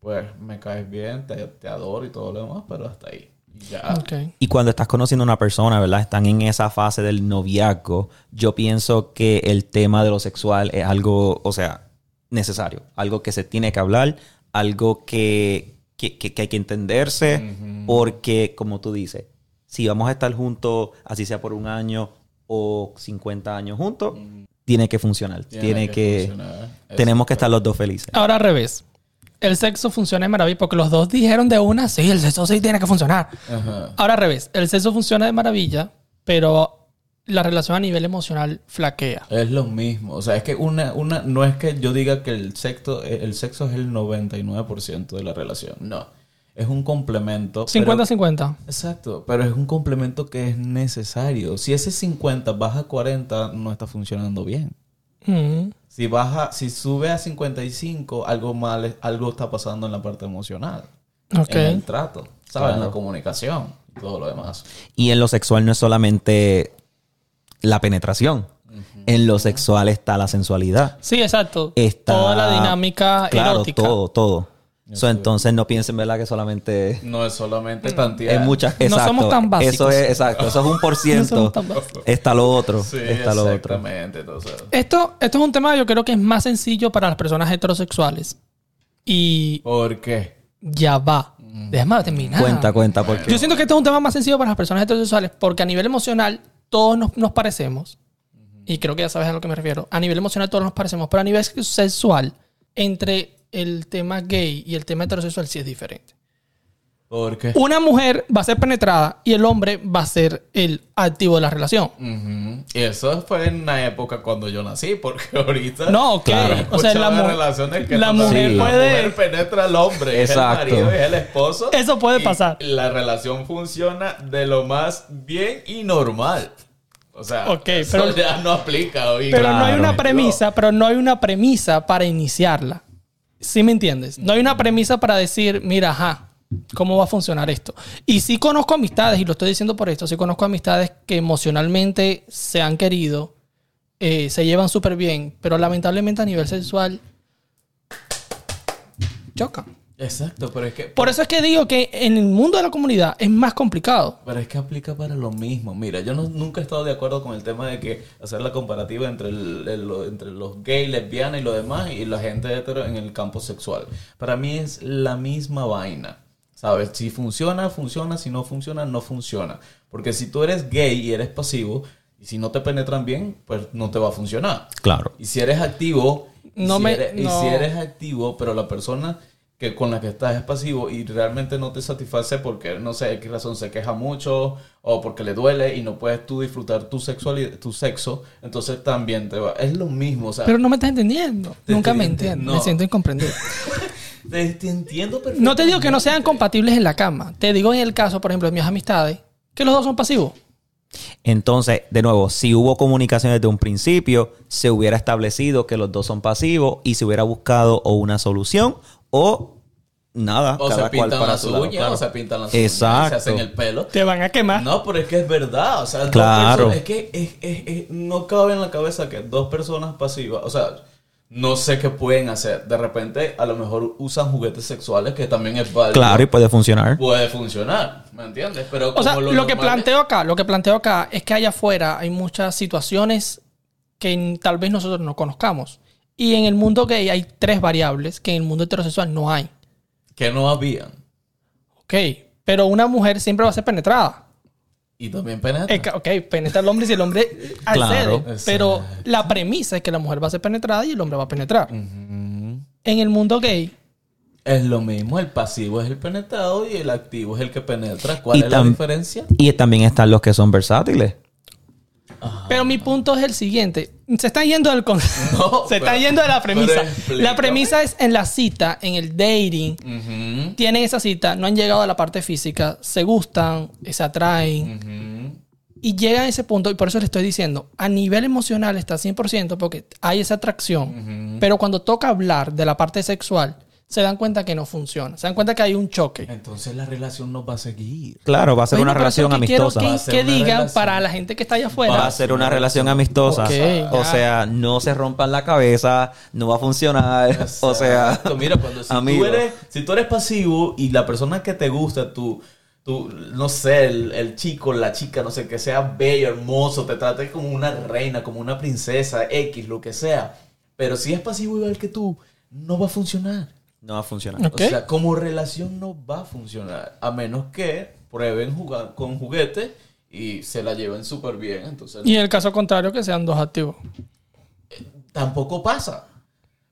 pues me caes bien, te, te adoro y todo lo demás, pero hasta ahí. Y Ya. Ok. Y cuando estás conociendo a una persona, ¿verdad? Están en esa fase del noviazgo. Yo pienso que el tema de lo sexual es algo, o sea, necesario. Algo que se tiene que hablar, algo que, que, que- que hay que entenderse. Porque, como tú dices, si vamos a estar juntos, así sea por un año o 50 años juntos, tiene que funcionar. Tiene, que... funcionar. tenemos que estar los dos felices. Ahora al revés. El sexo funciona de maravilla porque los dos dijeron de una, sí, el sexo sí tiene que funcionar. Ajá. Ahora al revés. El sexo funciona de maravilla, pero la relación a nivel emocional flaquea. Es lo mismo. O sea, es que una, una, no es que yo diga que el sexo, el sexo es el 99% de la relación. No. Es un complemento. pero- 50-50. Exacto, pero es un complemento que es necesario. Si ese 50 baja a 40, no está funcionando bien. Mm. Si baja, si sube a 55, algo mal, algo está pasando en la parte emocional. Ok. En el trato, ¿sabes? En la comunicación. todo lo demás. Y en lo sexual no es solamente la penetración. En lo sexual está la sensualidad. Sí, exacto. Está Toda la dinámica claro, erótica. todo, todo. So, entonces no piensen, ¿verdad? Que solamente No es solamente tantear. es muchas. No Exacto. somos tan básicos. Eso es exacto. Eso es un por No ciento. somos tan básicos. está lo otro. Sí, está lo otro. exactamente. Entonces, Esto, esto es un tema yo creo que es más sencillo para las personas heterosexuales. Y ¿por qué? ya va. Déjame terminar. Cuenta, cuenta, porque Yo siento que esto es un tema más sencillo para las personas heterosexuales porque a nivel emocional todos nos, nos parecemos. Y creo que ya sabes a lo que me refiero. A nivel emocional todos nos parecemos, pero a nivel sexual, entre el tema gay y el tema heterosexual sí es diferente. ¿Por qué? Una mujer va a ser penetrada y el hombre va a ser el activo de la relación. Y eso fue en la época cuando yo nací, porque ahorita. No, ok. Claro. O sea, la, mu- relaciones que la no- mujer Sí. La puede... mujer penetra al hombre, Exacto. es el marido, es el esposo. Eso puede y pasar. La relación funciona de lo más bien y normal. O sea, Ok, eso pero- ya no aplica hoy. Pero no hay una premisa, pero no hay una premisa para iniciarla. ¿Sí me entiendes? No hay una premisa para decir, mira, ajá, ¿cómo va a funcionar esto? Y sí conozco amistades, y lo estoy diciendo por esto, sí conozco amistades que emocionalmente se han querido, eh, se llevan súper bien, pero lamentablemente a nivel sexual chocan. Exacto, pero es que. Por eso es que digo que en el mundo de la comunidad es más complicado. Pero es que aplica para lo mismo. Mira, yo no- nunca he estado de acuerdo con el tema de que hacer la comparativa entre, el- el- lo- entre los gays, lesbianas y lo demás y la gente hetero en el campo sexual. Para mí es la misma vaina. ¿Sabes? Si funciona, funciona. Si no funciona, no funciona. Porque si tú eres gay y eres pasivo, y si no te penetran bien, pues no te va a funcionar. Claro. Y si eres activo, y, No si, me- eres, y si eres activo, pero la persona que con la que estás es pasivo y realmente no te satisface porque no sé qué razón se queja mucho o porque le duele y no puedes tú disfrutar tu sexualidad, tu sexo, entonces también te va. Es lo mismo, o sea, Pero no me estás entendiendo. Te Nunca me enti- entiendes. no. Me siento incomprendido. te, te entiendo perfectamente. No te digo que no sean compatibles en la cama. Te digo en el caso, por ejemplo, de mis amistades, que los dos son pasivos. Entonces, de nuevo, si hubo comunicación desde un principio, se hubiera establecido que los dos son pasivos y se hubiera buscado o una solución o nada, O se cual pintan para las su lado, uñas, claro. o se pintan las uñas, Exacto. se hacen el pelo. Te van a quemar. No, pero es que es verdad. O sea, dos Claro. personas- es que es- es- es- no cabe en la cabeza que dos personas pasivas, o sea, no sé qué pueden hacer. De repente, a lo mejor usan juguetes sexuales, que también es válido. Claro, y puede funcionar. Puede funcionar, ¿me entiendes? Pero O sea, como lo, que planteo acá, lo que planteo acá es que allá afuera hay muchas situaciones que tal vez nosotros no conozcamos. Y en el mundo gay hay tres variables que en el mundo heterosexual no hay. que no habían. Ok, pero una mujer siempre va a ser penetrada. Y también penetra. Eh, Ok, penetra al hombre si el hombre accede. Claro. Pero Exacto. la premisa es que la mujer va a ser penetrada y el hombre va a penetrar. En el mundo gay, Es lo mismo, el pasivo es el penetrado y el activo es el que penetra. ¿Cuál Y es la diferencia? Y también están los que son versátiles. Pero mi punto es el siguiente. Se está yendo del con- No, Se está yendo de la premisa. La premisa es en la cita, en el dating. Tienen esa cita, no han llegado a la parte física, se gustan, se atraen. Y llega a ese punto, y por eso le estoy diciendo, a nivel emocional está 100% porque hay esa atracción. Pero cuando toca hablar de la parte sexual, se dan cuenta que no funciona. Se dan cuenta que hay un choque. Entonces la relación no va a seguir. Claro, va a ser Bueno, una relación que quiero amistosa. Va a Que, digan relación. para la gente que está allá Va afuera. a ser una relación amistosa. O ya. sea, no se rompan la cabeza, no va a funcionar. O sea, mira, cuando si tú, amigo. eres, si tú eres pasivo y la persona que te gusta, tú, tú no sé, el, el chico, la chica, no sé, que sea bello, hermoso, te trate como una reina, como una princesa, X, lo que sea. Pero si es pasivo igual que tú, no va a funcionar. No va a funcionar. Ok. O sea, como relación no va a funcionar. A menos que prueben jugar con juguetes y se la lleven súper bien. Entonces, Y en el caso contrario, que sean dos activos. tampoco pasa.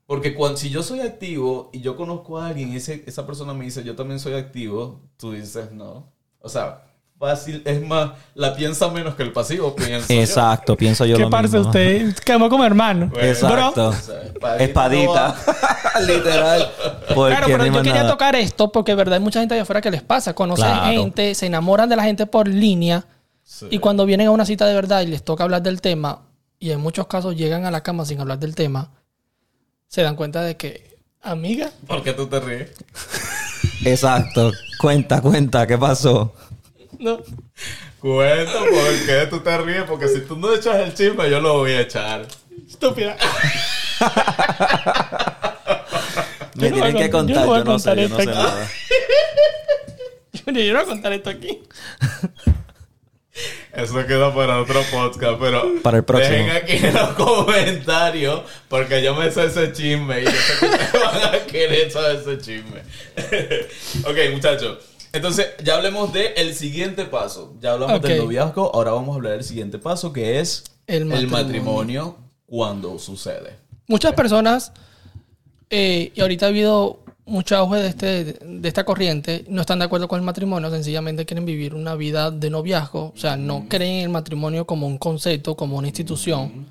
Porque cuando, si yo soy activo y yo conozco a alguien y ese- esa persona me dice yo también soy activo, tú dices no. O sea, fácil, es más, la piensa menos que el pasivo, pienso yo. Exacto, pienso yo ¿Qué lo parce mismo. usted? Quedamos como hermano. Bueno, Exacto. o sea, espadita Espadita. Literal. Claro, pero yo quería nada. tocar esto porque, verdad, hay mucha gente allá afuera que les pasa. Conocen Claro. gente, se enamoran de la gente por línea Sí. y cuando vienen a una cita de verdad y les toca hablar del tema, y en muchos casos llegan a la cama sin hablar del tema, se dan cuenta de que, amiga, ¿Por qué tú te ríes? Exacto. Cuenta, cuenta, ¿qué pasó? No. Cuenta por qué tú te ríes, porque si tú no echas el chisme, yo lo voy a echar. Estúpida. Me Yo no voy tienen que yo contar, no voy a yo no sé, contar yo no sé esto aquí. nada. Yo no voy a contar esto aquí. Eso queda para otro podcast, pero Para el próximo. dejen aquí en los comentarios porque yo me sé ese chisme y yo sé que ustedes van a querer saber ese chisme. ok, muchachos. Entonces, ya hablemos del siguiente paso. Ya hablamos del Ok. noviazgo, ahora vamos a hablar del siguiente paso que es El el matrimonio. matrimonio cuando sucede. Muchas personas, eh, y ahorita ha habido mucho auge de, este, de esta corriente, no están de acuerdo con el matrimonio, sencillamente quieren vivir una vida de noviazgo, o sea, no creen en el matrimonio como un concepto, como una institución.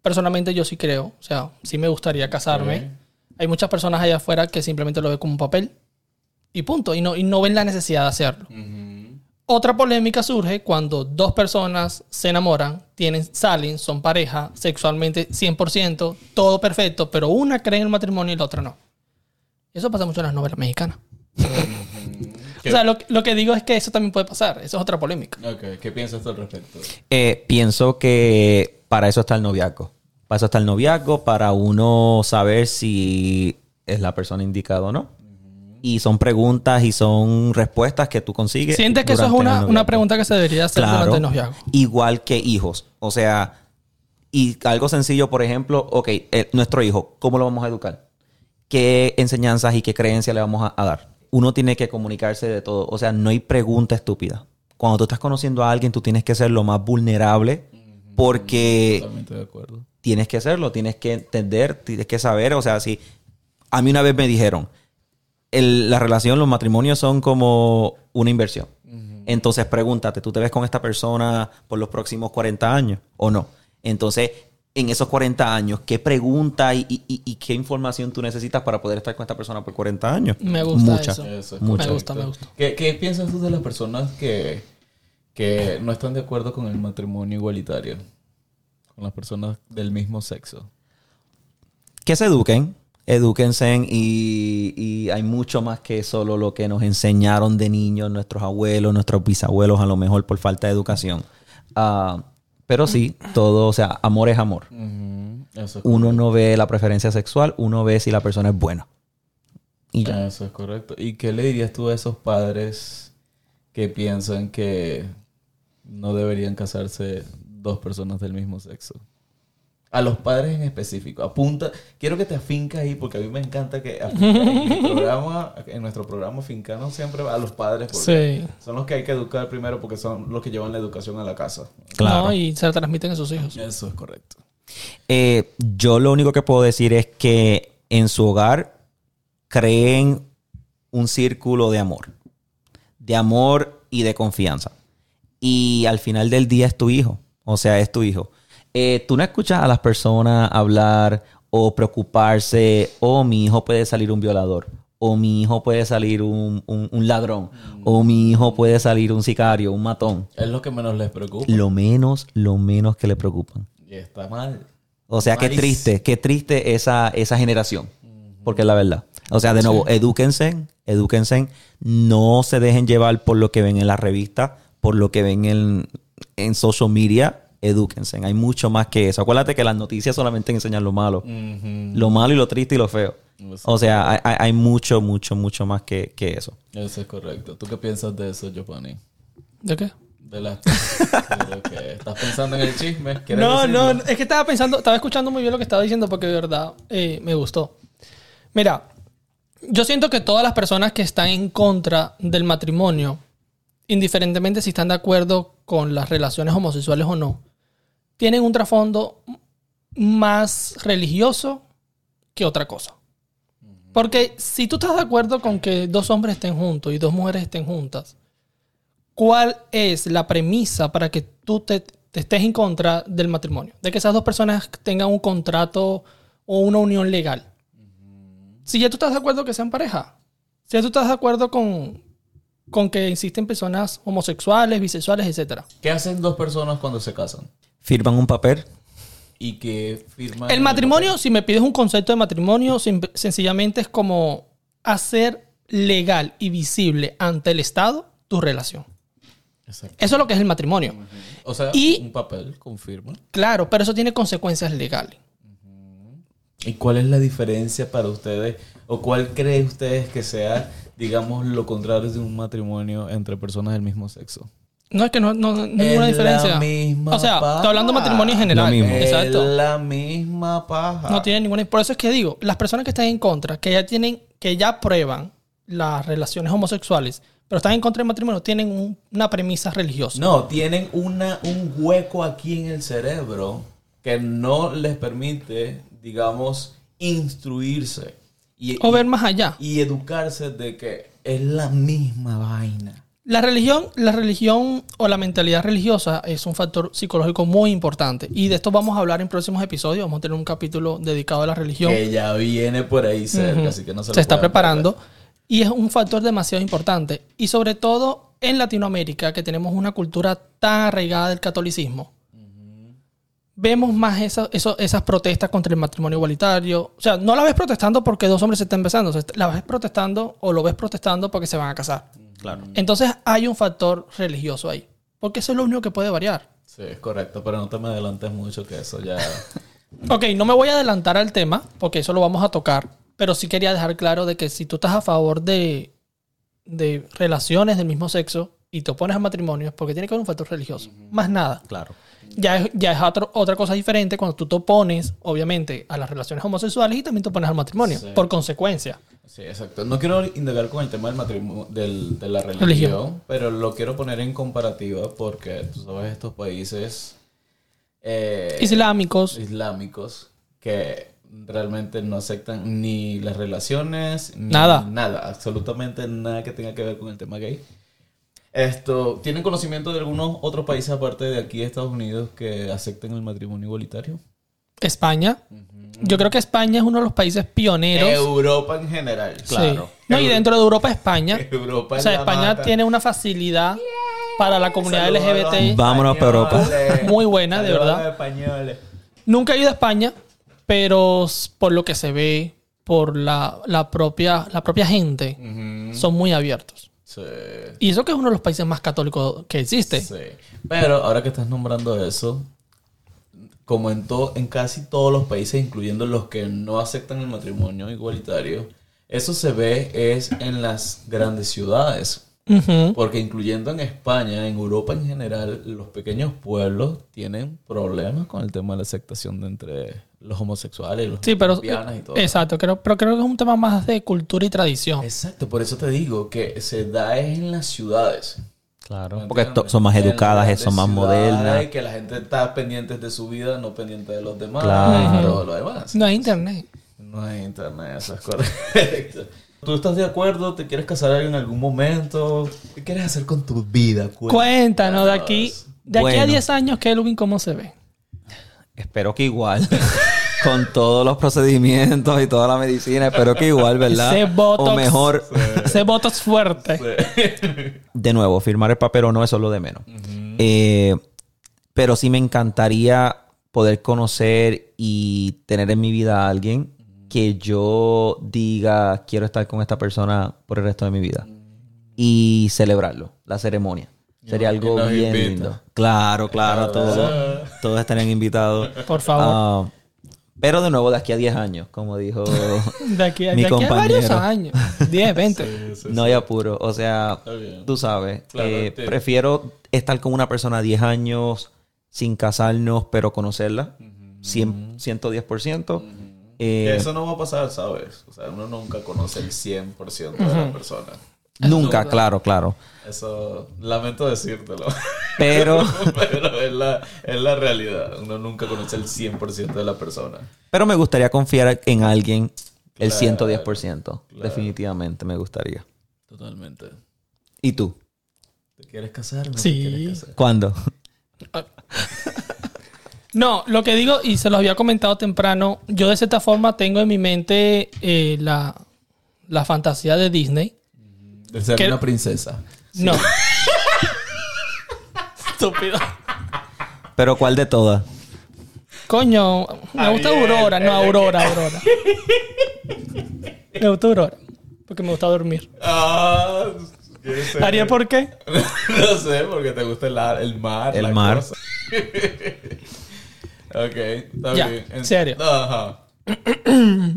Personalmente yo sí creo, o sea, sí me gustaría casarme. Hay muchas personas allá afuera que simplemente lo ven como un papel y punto, y no, y no ven la necesidad de hacerlo. Otra polémica surge cuando dos personas se enamoran, tienen, salen, son pareja, sexualmente 100%, todo perfecto, pero una cree en el matrimonio y la otra no. Eso pasa mucho en las novelas mexicanas. O sea, lo, lo que digo es que eso también puede pasar. Eso es otra polémica. Ok, ¿qué piensas tú al respecto? Eh, pienso que para eso está el noviazgo. Para eso está el noviazgo, para uno saber si es la persona indicada o no. Y son preguntas y son respuestas que tú consigues. ¿Sientes que eso es una, una pregunta que se debería hacer Claro. durante el noviazgo? Igual que hijos. O sea, y algo sencillo, por ejemplo, ok, eh, nuestro hijo, ¿cómo lo vamos a educar? ¿Qué enseñanzas y qué creencias le vamos a, a dar? Uno tiene que comunicarse de todo. O sea, no hay pregunta estúpida. Cuando tú estás conociendo a alguien, tú tienes que ser lo más vulnerable porque Totalmente de acuerdo. tienes que serlo, tienes que entender, tienes que saber. O sea, si a mí una vez me dijeron, el- la relación, los matrimonios son como una inversión. Entonces pregúntate, ¿tú te ves con esta persona por los próximos 40 años o no? Entonces, en esos 40 años, ¿qué pregunta y, y- y- y qué información tú necesitas para poder estar con esta persona por 40 años? Me gusta Mucha. eso. Eso es Me gusta, me gusta. ¿Qué, qué piensas tú de las personas que, que no están de acuerdo con el matrimonio igualitario? Con las personas del mismo sexo. que se eduquen, edúquense y, y hay mucho más que solo lo que nos enseñaron de niños nuestros abuelos, nuestros bisabuelos, a lo mejor por falta de educación. Ah, pero sí, todo, o sea, amor es amor. Eso es, Uno no ve la preferencia sexual, uno ve si la persona es buena. Y ya. eso es correcto. ¿Y qué le dirías tú a esos padres que piensan que no deberían casarse dos personas del mismo sexo? A los padres en específico. Apunta. Quiero que te afincas ahí porque a mí me encanta que en, mi programa, en nuestro programa fincamos siempre a los padres porque Sí. son los que hay que educar primero porque son los que llevan la educación a la casa. Claro. No, y se la transmiten a sus hijos. Eso es correcto. Eh, yo lo único que puedo decir es que en su hogar creen un círculo de amor. De amor y de confianza. Y al final del día es tu hijo. O sea, es tu hijo. Eh, tú no escuchas a las personas hablar o preocuparse, o mi hijo puede salir un violador, o mi hijo puede salir un, un- un ladrón, o mi hijo puede salir un sicario, un matón. Es lo que menos les preocupa. Lo menos, lo menos que le preocupan. Y está mal. O sea, qué triste, qué triste esa, esa generación. Porque es la verdad. O sea, de nuevo, edúquense, edúquense. No se dejen llevar por lo que ven en la revista, por lo que ven en, en social media. Edúquense. Hay mucho más que eso. Acuérdate que las noticias solamente enseñan lo malo. Lo malo y lo triste y lo feo. Eso. O sea, hay, mucho, mucho, mucho más que, que eso. Eso es correcto. ¿Tú qué piensas de eso, Giovanni? ¿De qué? De que estás pensando en el chisme. ¿Quieres No, decirlo? no, es que estaba pensando, estaba escuchando muy bien lo que estaba diciendo porque de verdad eh, me gustó. Mira, yo siento que todas las personas que están en contra del matrimonio, indiferentemente si están de acuerdo con las relaciones homosexuales o no, tienen un trasfondo más religioso que otra cosa. Porque si tú estás de acuerdo con que dos hombres estén juntos y dos mujeres estén juntas, ¿cuál es la premisa para que tú te, te estés en contra del matrimonio? De que esas dos personas tengan un contrato o una unión legal. Si ya tú estás de acuerdo que sean pareja, si ya tú estás de acuerdo con, con que existen personas homosexuales, bisexuales, etc. ¿Qué hacen dos personas cuando se casan? Firman un papel. Y que firman... El matrimonio, si me pides un concepto de matrimonio, sencillamente es como hacer legal y visible ante el Estado tu relación. Exacto. Eso es lo que es el matrimonio. O sea, Y- un papel confirma. Claro, pero eso tiene consecuencias legales. ¿Y cuál es la diferencia para ustedes? ¿O cuál creen ustedes que sea, digamos, lo contrario de un matrimonio entre personas del mismo sexo? No es que no, no, no hay ninguna Es diferencia. la misma o sea, paja. estoy hablando de matrimonio en general. Lo mismo. Exacto. Es la misma paja. No tiene ninguna. Por eso es que digo, las personas que están en contra, que ya tienen, que ya prueban las relaciones homosexuales, pero están en contra del matrimonio, tienen un- una premisa religiosa. No, tienen una, un hueco aquí en el cerebro que no les permite, digamos, instruirse y, O ver más allá. y educarse de que es la misma vaina. La religión, la religión o la mentalidad religiosa es un factor psicológico muy importante. Y de esto vamos a hablar en próximos episodios. Vamos a tener un capítulo dedicado a la religión. Que ya viene por ahí cerca, así que no se, se, lo está preparando. Y es un factor demasiado importante. Y sobre todo en Latinoamérica, que tenemos una cultura tan arraigada del catolicismo. Vemos más eso- esas protestas contra el matrimonio igualitario. O sea, no la ves protestando porque dos hombres se están besando. La ves protestando o lo ves protestando porque se van a casar. Claro. Entonces hay un factor religioso ahí. Porque eso es lo único que puede variar. Sí, es correcto, pero no te me adelantes mucho que eso ya... Ok, no me voy a adelantar al tema, porque eso lo vamos a tocar, pero sí quería dejar claro de que si tú estás a favor de, de relaciones del mismo sexo y te opones al matrimonio es porque tiene que haber un factor religioso. Más nada. Claro. Ya es, ya es otro- otra cosa diferente cuando tú te opones, obviamente, a las relaciones homosexuales y también te opones al matrimonio, Sí. por consecuencia. Sí, exacto. No quiero indagar con el tema del matrimonio, del, de la religión, Religión. pero lo quiero poner en comparativa porque, tú sabes, estos países eh, Islámicos. islámicos que realmente no aceptan ni las relaciones, ni Nada. nada, absolutamente nada que tenga que ver con el tema gay. Esto, ¿tienen conocimiento de algunos otros países aparte de aquí de Estados Unidos que acepten el matrimonio igualitario? España. Yo creo que España es uno de los países pioneros. Europa en general, Sí. claro. No, y dentro de Europa, España. Europa O sea, España mata. tiene una facilidad para la comunidad Saludos LGBT Vámonos para Europa. muy buena, de verdad. españoles. Nunca he ido a España, pero por lo que se ve, por la, la propia, la propia gente, son muy abiertos. Sí, Y eso que es uno de los países más católicos que existe. sí. Pero ahora que estás nombrando eso, como en, to- en casi todos los países, incluyendo los que no aceptan el matrimonio igualitario, eso se ve es en las grandes ciudades. Porque incluyendo en España, en Europa en general, los pequeños pueblos tienen problemas con el tema de la aceptación de entre los homosexuales los Sí, pero... lesbianas y todo. Exacto, creo, pero creo que es un tema más de cultura y tradición. Exacto, por eso te digo que se da es en las ciudades. Claro. ¿Me Porque son más educadas, son más modernas. Que la gente está pendiente de su vida, no pendiente de los demás Claro. y todo lo demás. No hay internet. No hay internet, eso es correcto. ¿Tú estás de acuerdo? ¿Te quieres casar en algún momento? ¿Qué quieres hacer con tu vida? Cuéntanos de aquí, de aquí a Bueno. 10 años, Kelvin, ¿cómo se ve? Espero que igual. Con todos los procedimientos y toda la medicina, espero que igual, ¿verdad? Ese botox. O mejor, Ese voto es fuerte. de nuevo, firmar el papel o no, eso es lo de menos. Eh, pero sí me encantaría poder conocer y tener en mi vida a alguien que yo diga, quiero estar con esta persona por el resto de mi vida. Y celebrarlo, la ceremonia. Sería algo bien invita. lindo. Claro, claro, todos, todos estarían invitados. Por favor. Ah, pero de nuevo, de aquí a 10 años, como dijo de aquí, a- mi de aquí a varios años. 10, 20. No hay apuro. O sea, tú sabes, Claro, eh, prefiero estar con una persona 10 años sin casarnos, pero conocerla. 100, 110%. Eh, Que eso no va a pasar, ¿sabes? O sea, uno nunca conoce el 100% de la persona. Nunca, claro, claro. Eso, lamento decírtelo. Pero, Pero es la, es la realidad. Uno nunca conoce el 100% de la persona. pero me gustaría confiar en alguien el Claro, 110%. Definitivamente me gustaría. Totalmente. ¿Y tú? ¿Te quieres casar? ¿No te Sí. quieres casar? ¿Cuándo? No, lo que digo, y se los había comentado temprano, yo de cierta forma tengo en mi mente eh, la, la fantasía de Disney. De ser ¿Qué? una princesa. No. Estúpido. ¿Pero cuál de todas? Coño, me gusta Ariel, Aurora, no. Aurora, Aurora. Me gusta Aurora, porque me gusta dormir. Ah, ¿Quieres ser- ¿Haría por qué? no sé, porque te gusta el, ar- el mar. El la mar. cosa. ok, está Ya, bien. En- serio. Ajá.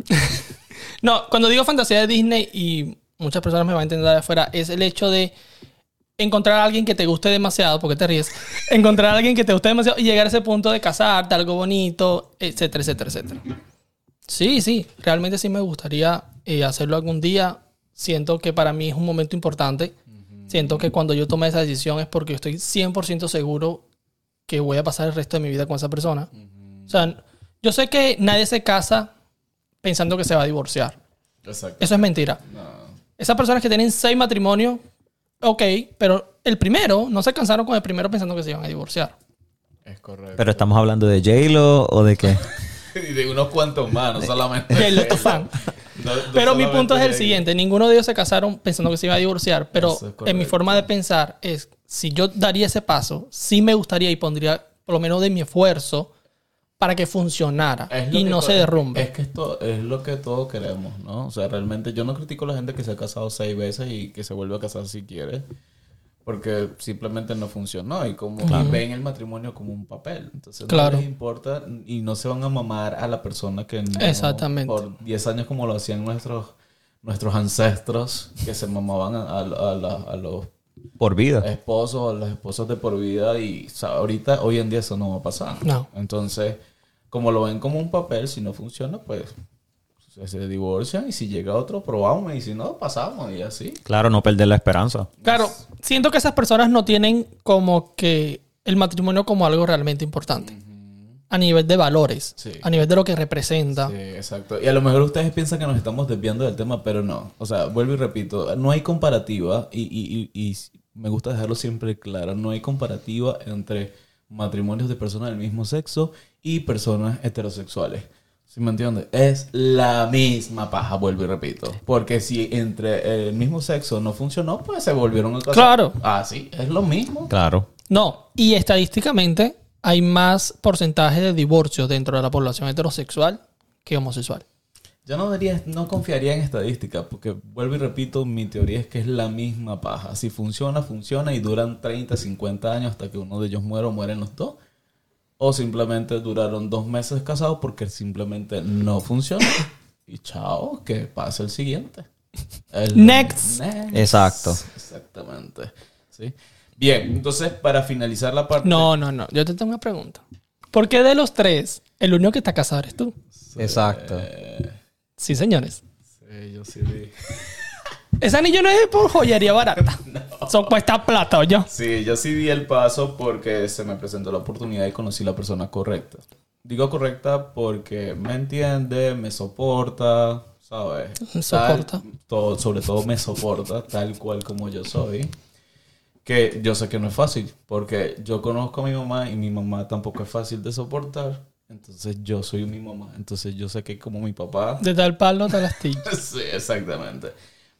No, cuando digo fantasía de Disney y muchas personas me van a entender de afuera, es el hecho de encontrar a alguien que te guste demasiado, porque te ríes, encontrar a alguien que te guste demasiado y llegar a ese punto de casarte, algo bonito, etcétera, etcétera, etcétera. Sí, sí, realmente sí me gustaría eh, hacerlo algún día. Siento que para mí es un momento importante. Siento que cuando yo tomé esa decisión es porque estoy 100% seguro que voy a pasar el resto de mi vida con esa persona. O sea, yo sé que nadie se casa pensando que se va a divorciar. Exacto. Eso es mentira. No. Esas personas que tienen seis matrimonios, ok, pero el primero, no se cansaron con el primero pensando que se iban a divorciar. Es correcto. Pero estamos hablando de J-Lo o de qué? y de unos cuantos más, no solamente. Tu fan. No- no Pero mi punto es el siguiente, ninguno de ellos se casaron pensando que se iba a divorciar, pero es en mi forma de pensar es, si yo daría ese paso, sí me gustaría y pondría por lo menos de mi esfuerzo para que funcionara y que no se derrumbe. Es que esto es lo que todos queremos, ¿no? O sea, realmente yo no critico a la gente que se ha casado seis veces y que se vuelve a casar si quiere. Porque simplemente no funcionó y como y ven el matrimonio como un papel. Entonces Claro. no les importa y no se van a mamar a la persona que no- Exactamente. por 10 años como lo hacían nuestros nuestros ancestros que se mamaban a, a- a la- a los Por vida. esposos las esposas de por vida y o sea, ahorita, hoy en día eso no va a pasar. No. Entonces, como lo ven como un papel, si no funciona, pues se, divorcian y si llega otro, probamos y si no, pasamos y así. Claro, no perder la esperanza. Claro, siento que esas personas no tienen como que el matrimonio como algo realmente importante. A nivel de valores, Sí. a nivel de lo que representa. Sí, exacto. Y a lo mejor ustedes piensan que nos estamos desviando del tema, pero no. O sea, vuelvo y repito, no hay comparativa y, y- y- y me gusta dejarlo siempre claro, no hay comparativa entre matrimonios de personas del mismo sexo y personas heterosexuales. ¿Sí me entiendes? Es la misma paja, vuelvo y repito. Porque si entre el mismo sexo no funcionó, pues se volvieron a casar. Claro. Ah, sí, es lo mismo. Claro. No, y estadísticamente hay más porcentaje de divorcios dentro de la población heterosexual que homosexual. Yo no diría, no confiaría en estadística, porque vuelvo y repito, mi teoría es que es la misma paja. Si funciona, funciona y duran 30, 50 años hasta que uno de ellos muera o mueren los dos. O simplemente duraron dos meses casados porque simplemente no funcionó. Y chao, que pase el siguiente. El- Next. Exacto. Exactamente. ¿Sí? Bien, entonces para finalizar la parte... No, no, no. Yo te tengo una pregunta. ¿Por qué de los tres, el único que está casado eres tú? Exacto. Sí, señores. Sí, yo sí vi. Ese anillo no es por joyería barata. Eso cuesta plata, yo. Sí, yo sí di el paso porque se me presentó la oportunidad y conocí la persona correcta. Digo correcta porque me entiende, me soporta, ¿sabes? Me soporta. Tal- todo, sobre todo me soporta tal cual como yo soy. Que yo sé que no es fácil porque yo conozco a mi mamá y mi mamá tampoco es fácil de soportar. Entonces yo soy mi mamá. Entonces yo sé que como mi papá De tal palo, tal astilla. sí, exactamente.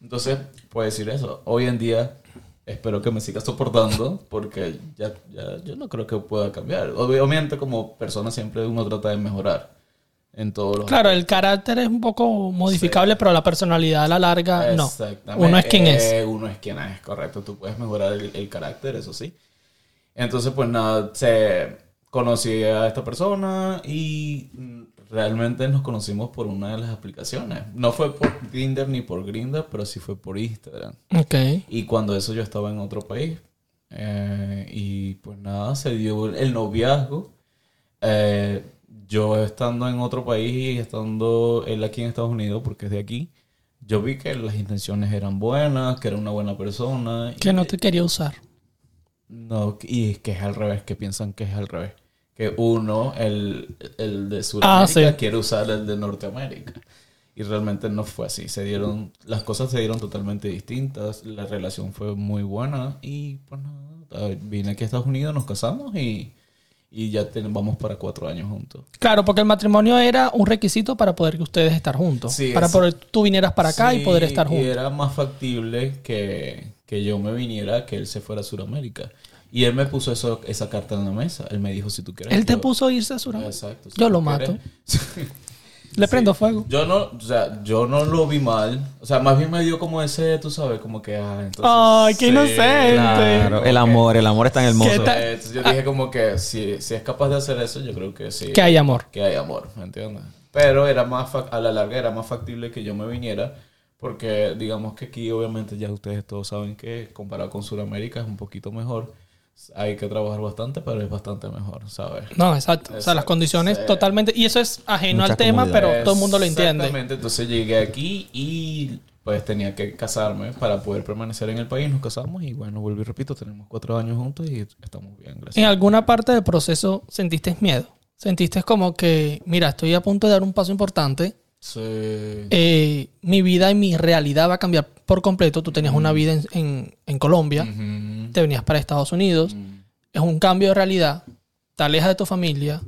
Entonces, puedo decir eso. Hoy en día, espero que me siga soportando porque ya, ya yo no creo que pueda cambiar. Ob- Obviamente, como persona, siempre uno trata de mejorar en todos los. Claro, el carácter es un poco modificable, pero la personalidad a la larga no. Uno es quien es. Eh, Uno es quien es, correcto. Tú puedes mejorar el, el carácter, eso sí. Entonces, pues nada, se conocí a esta persona y mm, realmente nos conocimos por una de las aplicaciones. No fue por Tinder ni por Grindr, pero sí fue por Instagram. Ok. Y cuando eso yo estaba en otro país. Eh, y pues nada, se dio el noviazgo. Eh, yo estando en otro país y estando él aquí en Estados Unidos, porque es de aquí, yo vi que las intenciones eran buenas, que era una buena persona. Que no te quería usar. No, y es que es al revés, que piensan que es al revés. Que uno, el, el de Ah, Sudamérica, sí. quiere usar el de Norteamérica. Y realmente no fue así. Se dieron, las cosas se dieron totalmente distintas. La relación fue muy buena. Y pues nada, vine aquí a Estados Unidos, nos casamos y, y ya ten- vamos para cuatro años juntos. Claro, porque el matrimonio era un requisito para poder que ustedes estar juntos. Sí, para poder tú vinieras para acá y poder estar Y juntos. era más factible que, que yo me viniera que él se fuera a Sudamérica. Y él me puso eso, esa carta en la mesa. Él me dijo, si tú quieres... Él te yo- puso a irse a Sudamérica. Exacto. si Yo lo mato. Le prendo fuego. Yo no, o sea, yo no lo vi mal. O sea, más bien me dio como ese, tú sabes, como que, ah, entonces. Ay, qué inocente. Claro, el amor, el amor es tan hermoso. Eh, Entonces yo dije como que si, si es capaz de hacer eso, yo creo que sí. Que hay amor. Que hay amor, ¿me entiendes? Pero era más a la larga era más factible que yo me viniera porque digamos que aquí obviamente ya ustedes todos saben que comparado con Sudamérica es un poquito mejor. Hay que trabajar bastante, pero es bastante mejor, ¿sabes? No, exacto. O sea, las condiciones Sí. totalmente. Y eso es ajeno Mucha al tema, comodidad. pero todo el mundo lo entiende. Exactamente, entonces llegué aquí y pues tenía que casarme para poder permanecer en el país. Nos casamos y bueno, vuelvo y repito, tenemos cuatro años juntos y estamos bien, gracias. ¿En alguna parte del proceso sentiste miedo? ¿Sentiste como que, mira, estoy a punto de dar un paso importante? Sí. eh, mi vida y mi realidad va a cambiar por completo. Tú tenías una vida en, en- en Colombia, Ujú. Te venías para Estados Unidos. Es un cambio de realidad. Te alejas de tu familia.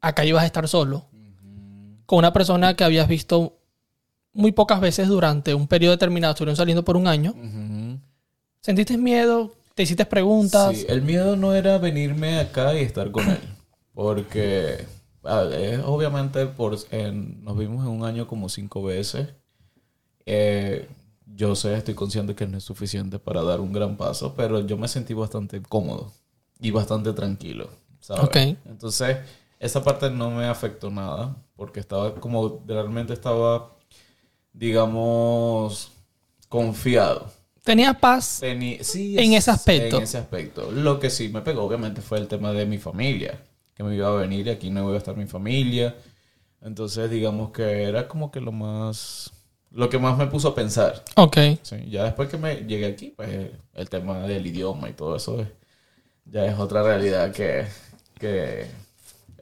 Acá ibas a estar solo. Con una persona que habías visto muy pocas veces durante un periodo determinado. Estuvieron saliendo por un año. Ujú. ¿Sentiste miedo? ¿Te hiciste preguntas? Sí, el miedo no era venirme acá y estar con él. Porque ver, obviamente por, en- nos vimos en un año como cinco veces. Eh, yo sé, estoy consciente que no es suficiente para dar un gran paso, pero yo me sentí bastante cómodo y bastante tranquilo. ¿sabes? Entonces, esa parte no me afectó nada, porque estaba como, realmente estaba, digamos, confiado. ¿Tenías paz? Sí, En es- ese aspecto. En ese aspecto. Lo que sí me pegó, obviamente, fue el tema de mi familia. Que me iba a venir y aquí no iba a estar mi familia. Entonces, digamos que era como que lo más... Lo que más me puso a pensar. Ok. Sí, ya después que me llegué aquí, pues el tema del idioma y todo eso es- ya es otra realidad que, que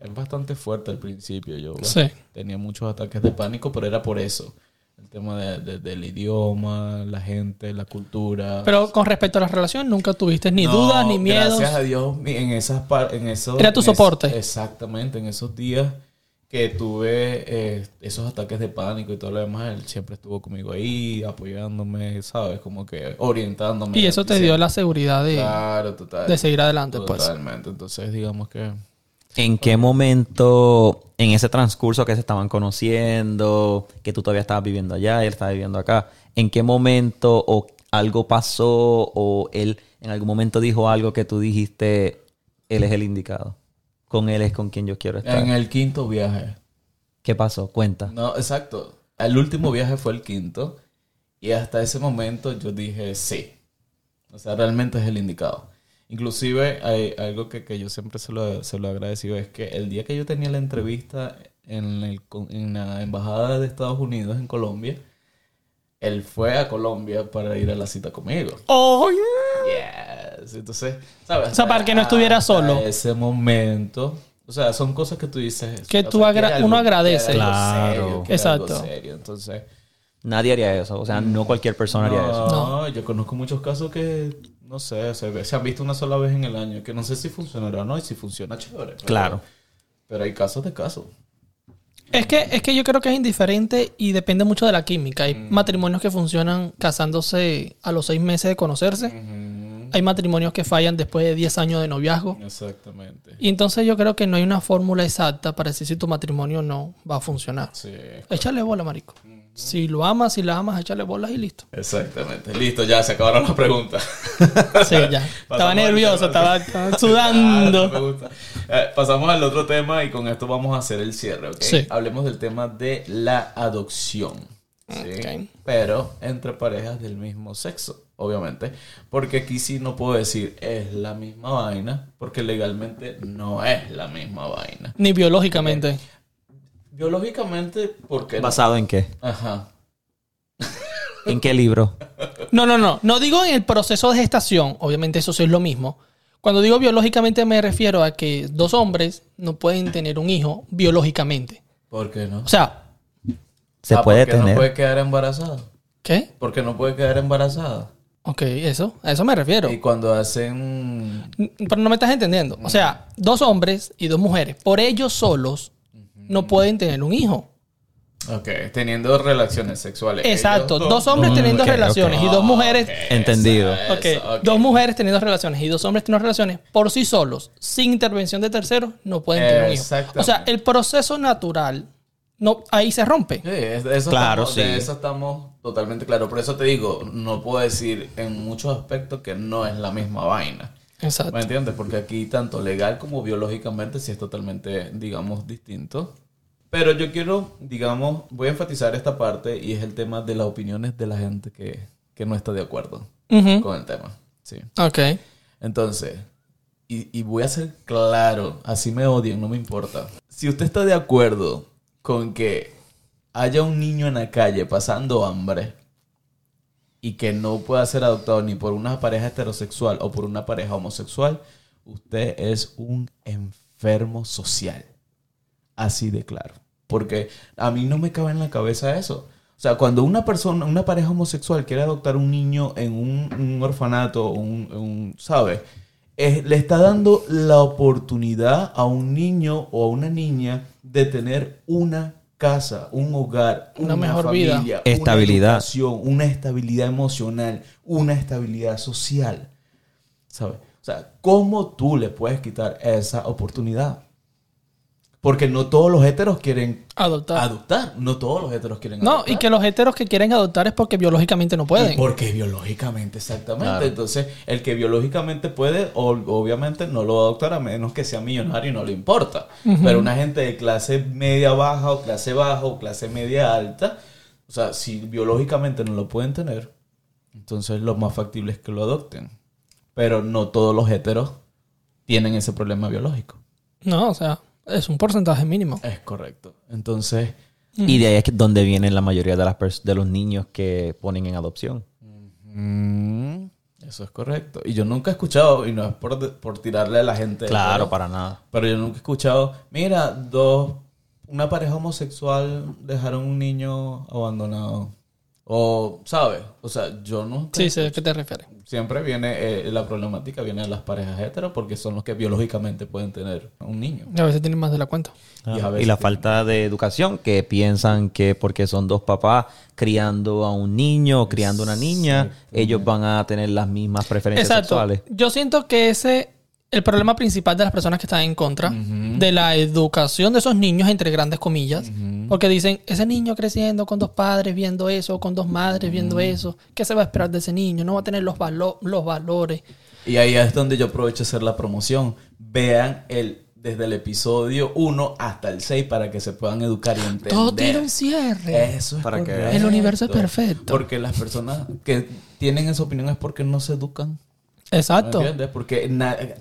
es bastante fuerte al principio. Yo Sí. tenía muchos ataques de pánico, pero era por eso. El tema de- de- del idioma, la gente, la cultura. Pero con respecto a la relación, nunca tuviste ni No, dudas ni miedos. Gracias a Dios, en esas en esos, Era tu es- soporte. exactamente, en esos días que tuve eh, esos ataques de pánico y todo lo demás, él siempre estuvo conmigo ahí, apoyándome, ¿sabes? Como que orientándome. Y eso te dio la seguridad de, Claro, total. de seguir adelante, pues. Totalmente. Entonces, digamos que. ¿En qué momento, en ese transcurso que se estaban conociendo, que tú todavía estabas viviendo allá y él estaba viviendo acá, ¿en qué momento o algo pasó o él en algún momento dijo algo que tú dijiste, él es el indicado? Con él es con quien yo quiero estar. En el quinto viaje. ¿Qué pasó? Cuenta. No, exacto. El último viaje fue el quinto. Y hasta ese momento yo dije sí. O sea, realmente es el indicado. Inclusive hay algo que, que yo siempre se lo, se lo he agradecido. Es que el día que yo tenía la entrevista en, el, en la embajada de Estados Unidos en Colombia, él fue a Colombia para ir a la cita conmigo. ¡Oh! Yes. Entonces, ¿sabes? O sea, para que no estuviera solo. Ese momento. O sea, son cosas que tú dices. Que tú sea, agra- que hay uno agradece. Claro. serio, Exacto. serio. Entonces, Nadie haría eso. O sea, no cualquier persona haría eso. no, yo conozco muchos casos que, no sé, se, ve- se han visto una sola vez en el año. Que no sé si funcionará o no. Y si funciona, chévere. pero- Claro. Pero hay casos de casos. Es que, es que yo creo que es indiferente y depende mucho de la química. Hay Mm. matrimonios que funcionan casándose a los seis meses de conocerse. Hay matrimonios que fallan después de 10 años de noviazgo. Exactamente. Y entonces yo creo que no hay una fórmula exacta para decir si tu matrimonio no va a funcionar. Sí. Échale bola, marico. Si lo amas, si la amas, échale bolas y listo. Exactamente. Listo, ya se acabaron las preguntas. Sí, ya. estaba nervioso, estaba, estaba Ah, sudando. Eh, pasamos al otro tema y con esto vamos a hacer el cierre, ¿ok? Sí. Hablemos del tema de la adopción. ¿sí? Ok. Pero entre parejas del mismo sexo, obviamente. Porque aquí sí no puedo decir es la misma vaina, porque legalmente no es la misma vaina. Ni biológicamente. Biológicamente, ¿por qué? ¿Basado en qué? Ajá. ¿En qué libro? No, no, no. No digo en el proceso de gestación. Obviamente eso sí es lo mismo. Cuando digo biológicamente me refiero a que dos hombres no pueden tener un hijo biológicamente. ¿Por qué no? O sea, Se Ah, puede ¿por qué tener. no puede quedar embarazada? ¿qué? Porque no puede quedar embarazada. Ok, eso. A eso me refiero. Y cuando hacen Pero no me estás entendiendo. O sea, dos hombres y dos mujeres, por ellos solos, no pueden tener un hijo. Ok, teniendo relaciones sexuales. Exacto. Dos hombres teniendo ok, relaciones y dos mujeres. Entendido. Eso, Ok, dos mujeres teniendo relaciones y dos hombres teniendo relaciones por sí solos, sin intervención de terceros, no pueden tener un hijo. O sea, el proceso natural no, ahí se rompe. Sí, es- de eso Claro, estamos, de sí. eso estamos totalmente claros. Por eso te digo, no puedo decir en muchos aspectos que no es la misma vaina. Exacto. ¿Me entiendes? Porque aquí tanto legal como biológicamente sí es totalmente, digamos, distinto. Pero yo quiero, digamos, voy a enfatizar esta parte y es el tema de las opiniones de la gente que, que no está de acuerdo con el tema. Sí. Ok. Entonces, y, y voy a ser claro, así me odian, no me importa. Si usted está de acuerdo con que haya un niño en la calle pasando hambre y que no pueda ser adoptado ni por una pareja heterosexual o por una pareja homosexual, usted es un enfermo social. Así de claro. Porque a mí no me cabe en la cabeza eso. O sea, cuando una persona, una pareja homosexual quiere adoptar un niño en un, orfanato, un, ¿sabes? Es- le está dando la oportunidad a un niño o a una niña de tener una casa, un hogar, Una mejor vida. familia, Estabilidad. una educación, una estabilidad emocional, una estabilidad social. ¿Sabes? O sea, ¿cómo tú le puedes quitar esa oportunidad? Porque no todos los heteros quieren Adoptar. adoptar. No todos los heteros quieren No, adoptar. y que los heteros que quieren adoptar es porque biológicamente no Y pueden. Porque biológicamente, exactamente. Claro. Entonces, el que biológicamente puede, obviamente no lo va a adoptar a menos que sea millonario y no le importa. Pero una gente de clase media baja o clase baja o clase media alta, o sea, si biológicamente no lo pueden tener, entonces lo más factible es que lo adopten. Pero no todos los heteros tienen ese problema biológico. No, o sea, es un porcentaje mínimo. Es correcto. Entonces, Y de ahí es que- donde vienen la mayoría de, las de los niños que ponen en adopción. mm, eso es correcto. Y yo nunca he escuchado, y no es por, por tirarle a la gente. Claro, para nada. Pero yo nunca he escuchado, mira, dos, una pareja homosexual dejaron un niño abandonado. O, ¿sabes? O sea, yo nunca... Sí, sé a qué te refieres. Siempre viene, eh, la problemática viene de las parejas heteros porque son los que biológicamente pueden tener un niño. Y a veces tienen más de la cuenta. Y a Y, veces la tienen- falta de educación, que piensan que porque son dos papás criando a un niño o criando a una niña, ellos van a tener las mismas preferencias Exacto. sexuales. Yo siento que ese el problema principal de las personas que están en contra de la educación de esos niños, entre grandes comillas, porque dicen, ese niño creciendo con dos padres viendo eso, con dos madres viendo eso, ¿qué se va a esperar de ese niño? No va a tener los, valo- los valores. Y ahí es donde yo aprovecho hacer la promoción. Vean el desde el episodio 1 hasta el 6 para que se puedan educar y entender. Todo tiene un cierre. Eso es Para que. El universo es perfecto. Porque las personas que tienen esa opinión es porque no se educan. Exacto. ¿Me entiendes? Porque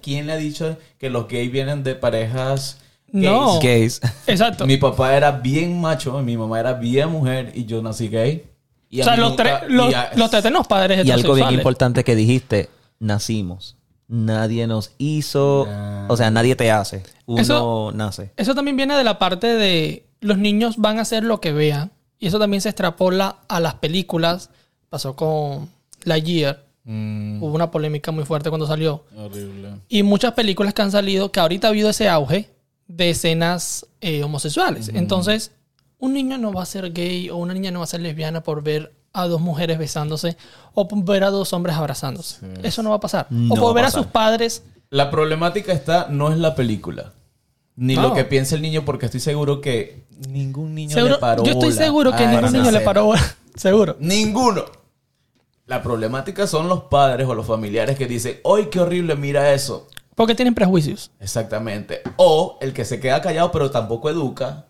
¿quién le ha dicho que los gays vienen de parejas gays? No. Gays. Exacto. Mi papá era bien macho, mi mamá era bien mujer y yo nací gay. Y o sea, los, nunca- tres, los, a- los tres tenemos padres Y algo bien importante que dijiste, nacimos. Nadie nos hizo, o sea, nadie te hace. Uno Eso- nace. Eso también viene de la parte de los niños van a hacer lo que vean. Y eso también se extrapola a las películas. Pasó con Lightyear. Mm, Hubo una polémica muy fuerte cuando salió. horrible. Y muchas películas que han salido, que ahorita ha habido ese auge de escenas eh, homosexuales. Entonces, un niño no va a ser gay o una niña no va a ser lesbiana por ver a dos mujeres besándose o por ver a dos hombres abrazándose. Eso no va a pasar. No o por ver a sus padres. La problemática está, no es la película. Ni No. lo que piensa el niño, porque estoy seguro que ningún niño Seguro- le paró yo estoy seguro que ningún niño le paró. seguro. Ninguno. La problemática son los padres o los familiares que dicen, ¡ay, qué horrible, mira eso! Porque tienen prejuicios. Exactamente. O el que se queda callado pero tampoco educa.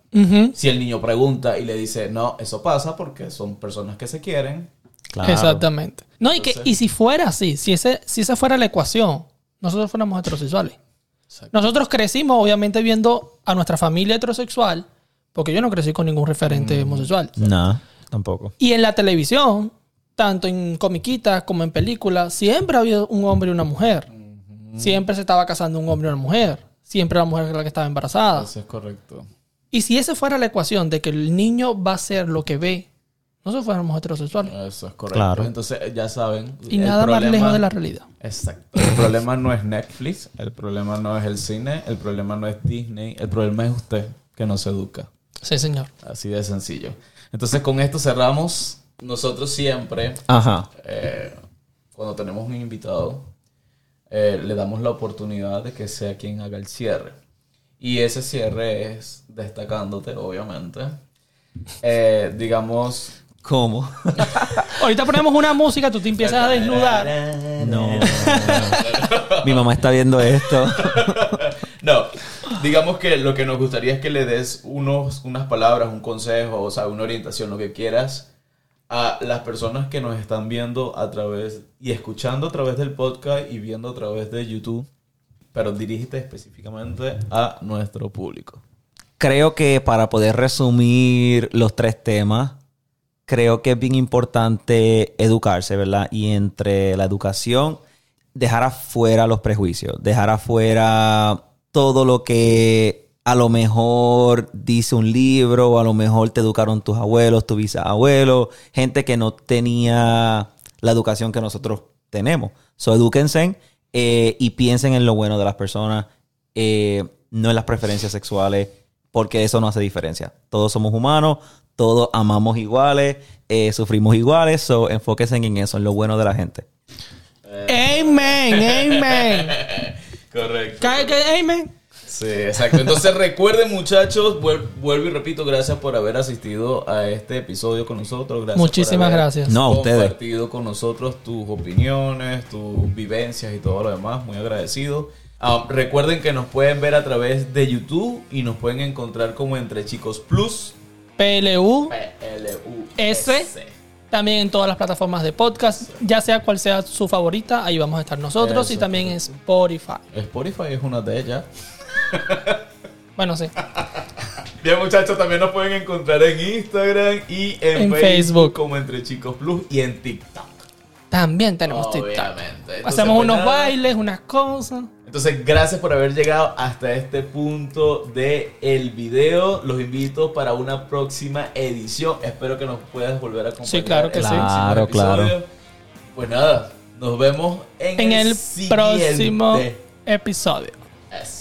Si el niño pregunta y le dice, no, eso pasa porque son personas que se quieren. Claro. Exactamente. No, y, que, y si fuera así, si, ese, si esa fuera la ecuación, nosotros fuéramos heterosexuales. Nosotros crecimos, obviamente, viendo a nuestra familia heterosexual, porque yo no crecí con ningún referente homosexual. No, tampoco. Y en la televisión, tanto en comiquitas como en películas, siempre había un hombre y una mujer. Siempre se estaba casando un hombre y una mujer. Siempre la mujer era la que estaba embarazada. Eso es correcto. Y si esa fuera la ecuación de que el niño va a ser lo que ve, nosotros fuéramos heterosexuales. Eso es correcto. Claro. Entonces, ya saben. Y el nada más lejos de la realidad. Exacto. El problema no es Netflix, el problema no es el cine, el problema no es Disney, el problema es usted que no se educa. Sí, señor. Así de sencillo. Entonces, con esto cerramos. Nosotros siempre, Ajá. eh, cuando tenemos un invitado, eh, le damos la oportunidad de que sea quien haga el cierre. Y ese cierre es destacándote, obviamente, eh, digamos... ¿Cómo? Ahorita ponemos una música, tú te empiezas a desnudar. No. Mi mamá está viendo esto. No, digamos que lo que nos gustaría es que le des unos, unas palabras, un consejo, o sea, una orientación, lo que quieras, a las personas que nos están viendo a través y escuchando a través del podcast y viendo a través de YouTube, pero dirígete específicamente a nuestro público. Creo que para poder resumir los tres temas, creo que es bien importante educarse, ¿verdad? Y entre la educación, dejar afuera los prejuicios, dejar afuera todo lo que a lo mejor dice un libro, o a lo mejor te educaron tus abuelos, tus bisabuelos, gente que no tenía la educación que nosotros tenemos. So, edúquense eh, y piensen en lo bueno de las personas, eh, no en las preferencias sexuales, porque eso no hace diferencia. Todos somos humanos, todos amamos iguales, eh, sufrimos iguales, so enfóquense en eso, en lo bueno de la gente. Amen, amen. Correcto. ¿Qué- qué- Amen. Sí, exacto. Entonces recuerden muchachos, vuel- vuelvo y repito, gracias por haber asistido a este episodio con nosotros. Gracias Muchísimas por haber gracias. No, a ustedes. compartido con nosotros tus opiniones, tus vivencias y todo lo demás. Muy agradecido. Ah, recuerden que nos pueden ver a través de YouTube y nos pueden encontrar como Entre Chicos Plus. PLU. P-L-U-S. S. También en todas las plataformas de podcast, ya sea cual sea su favorita, ahí vamos a estar nosotros Eso, y también en Spotify. Spotify es una de ellas. Bueno, sí. Bien, muchachos, también nos pueden encontrar en Instagram y en, En Facebook, Facebook. como Entre Chicos Plus y en TikTok. También tenemos TikTok. Entonces, Hacemos pues, unos nada. bailes, unas cosas. Entonces, gracias por haber llegado hasta este punto del el video. Los invito para una próxima edición. Espero que nos puedas volver a acompañar. Sí, claro que en sí. el próximo Claro, claro. episodio. Pues nada, nos vemos en, En el próximo episodio. Eso.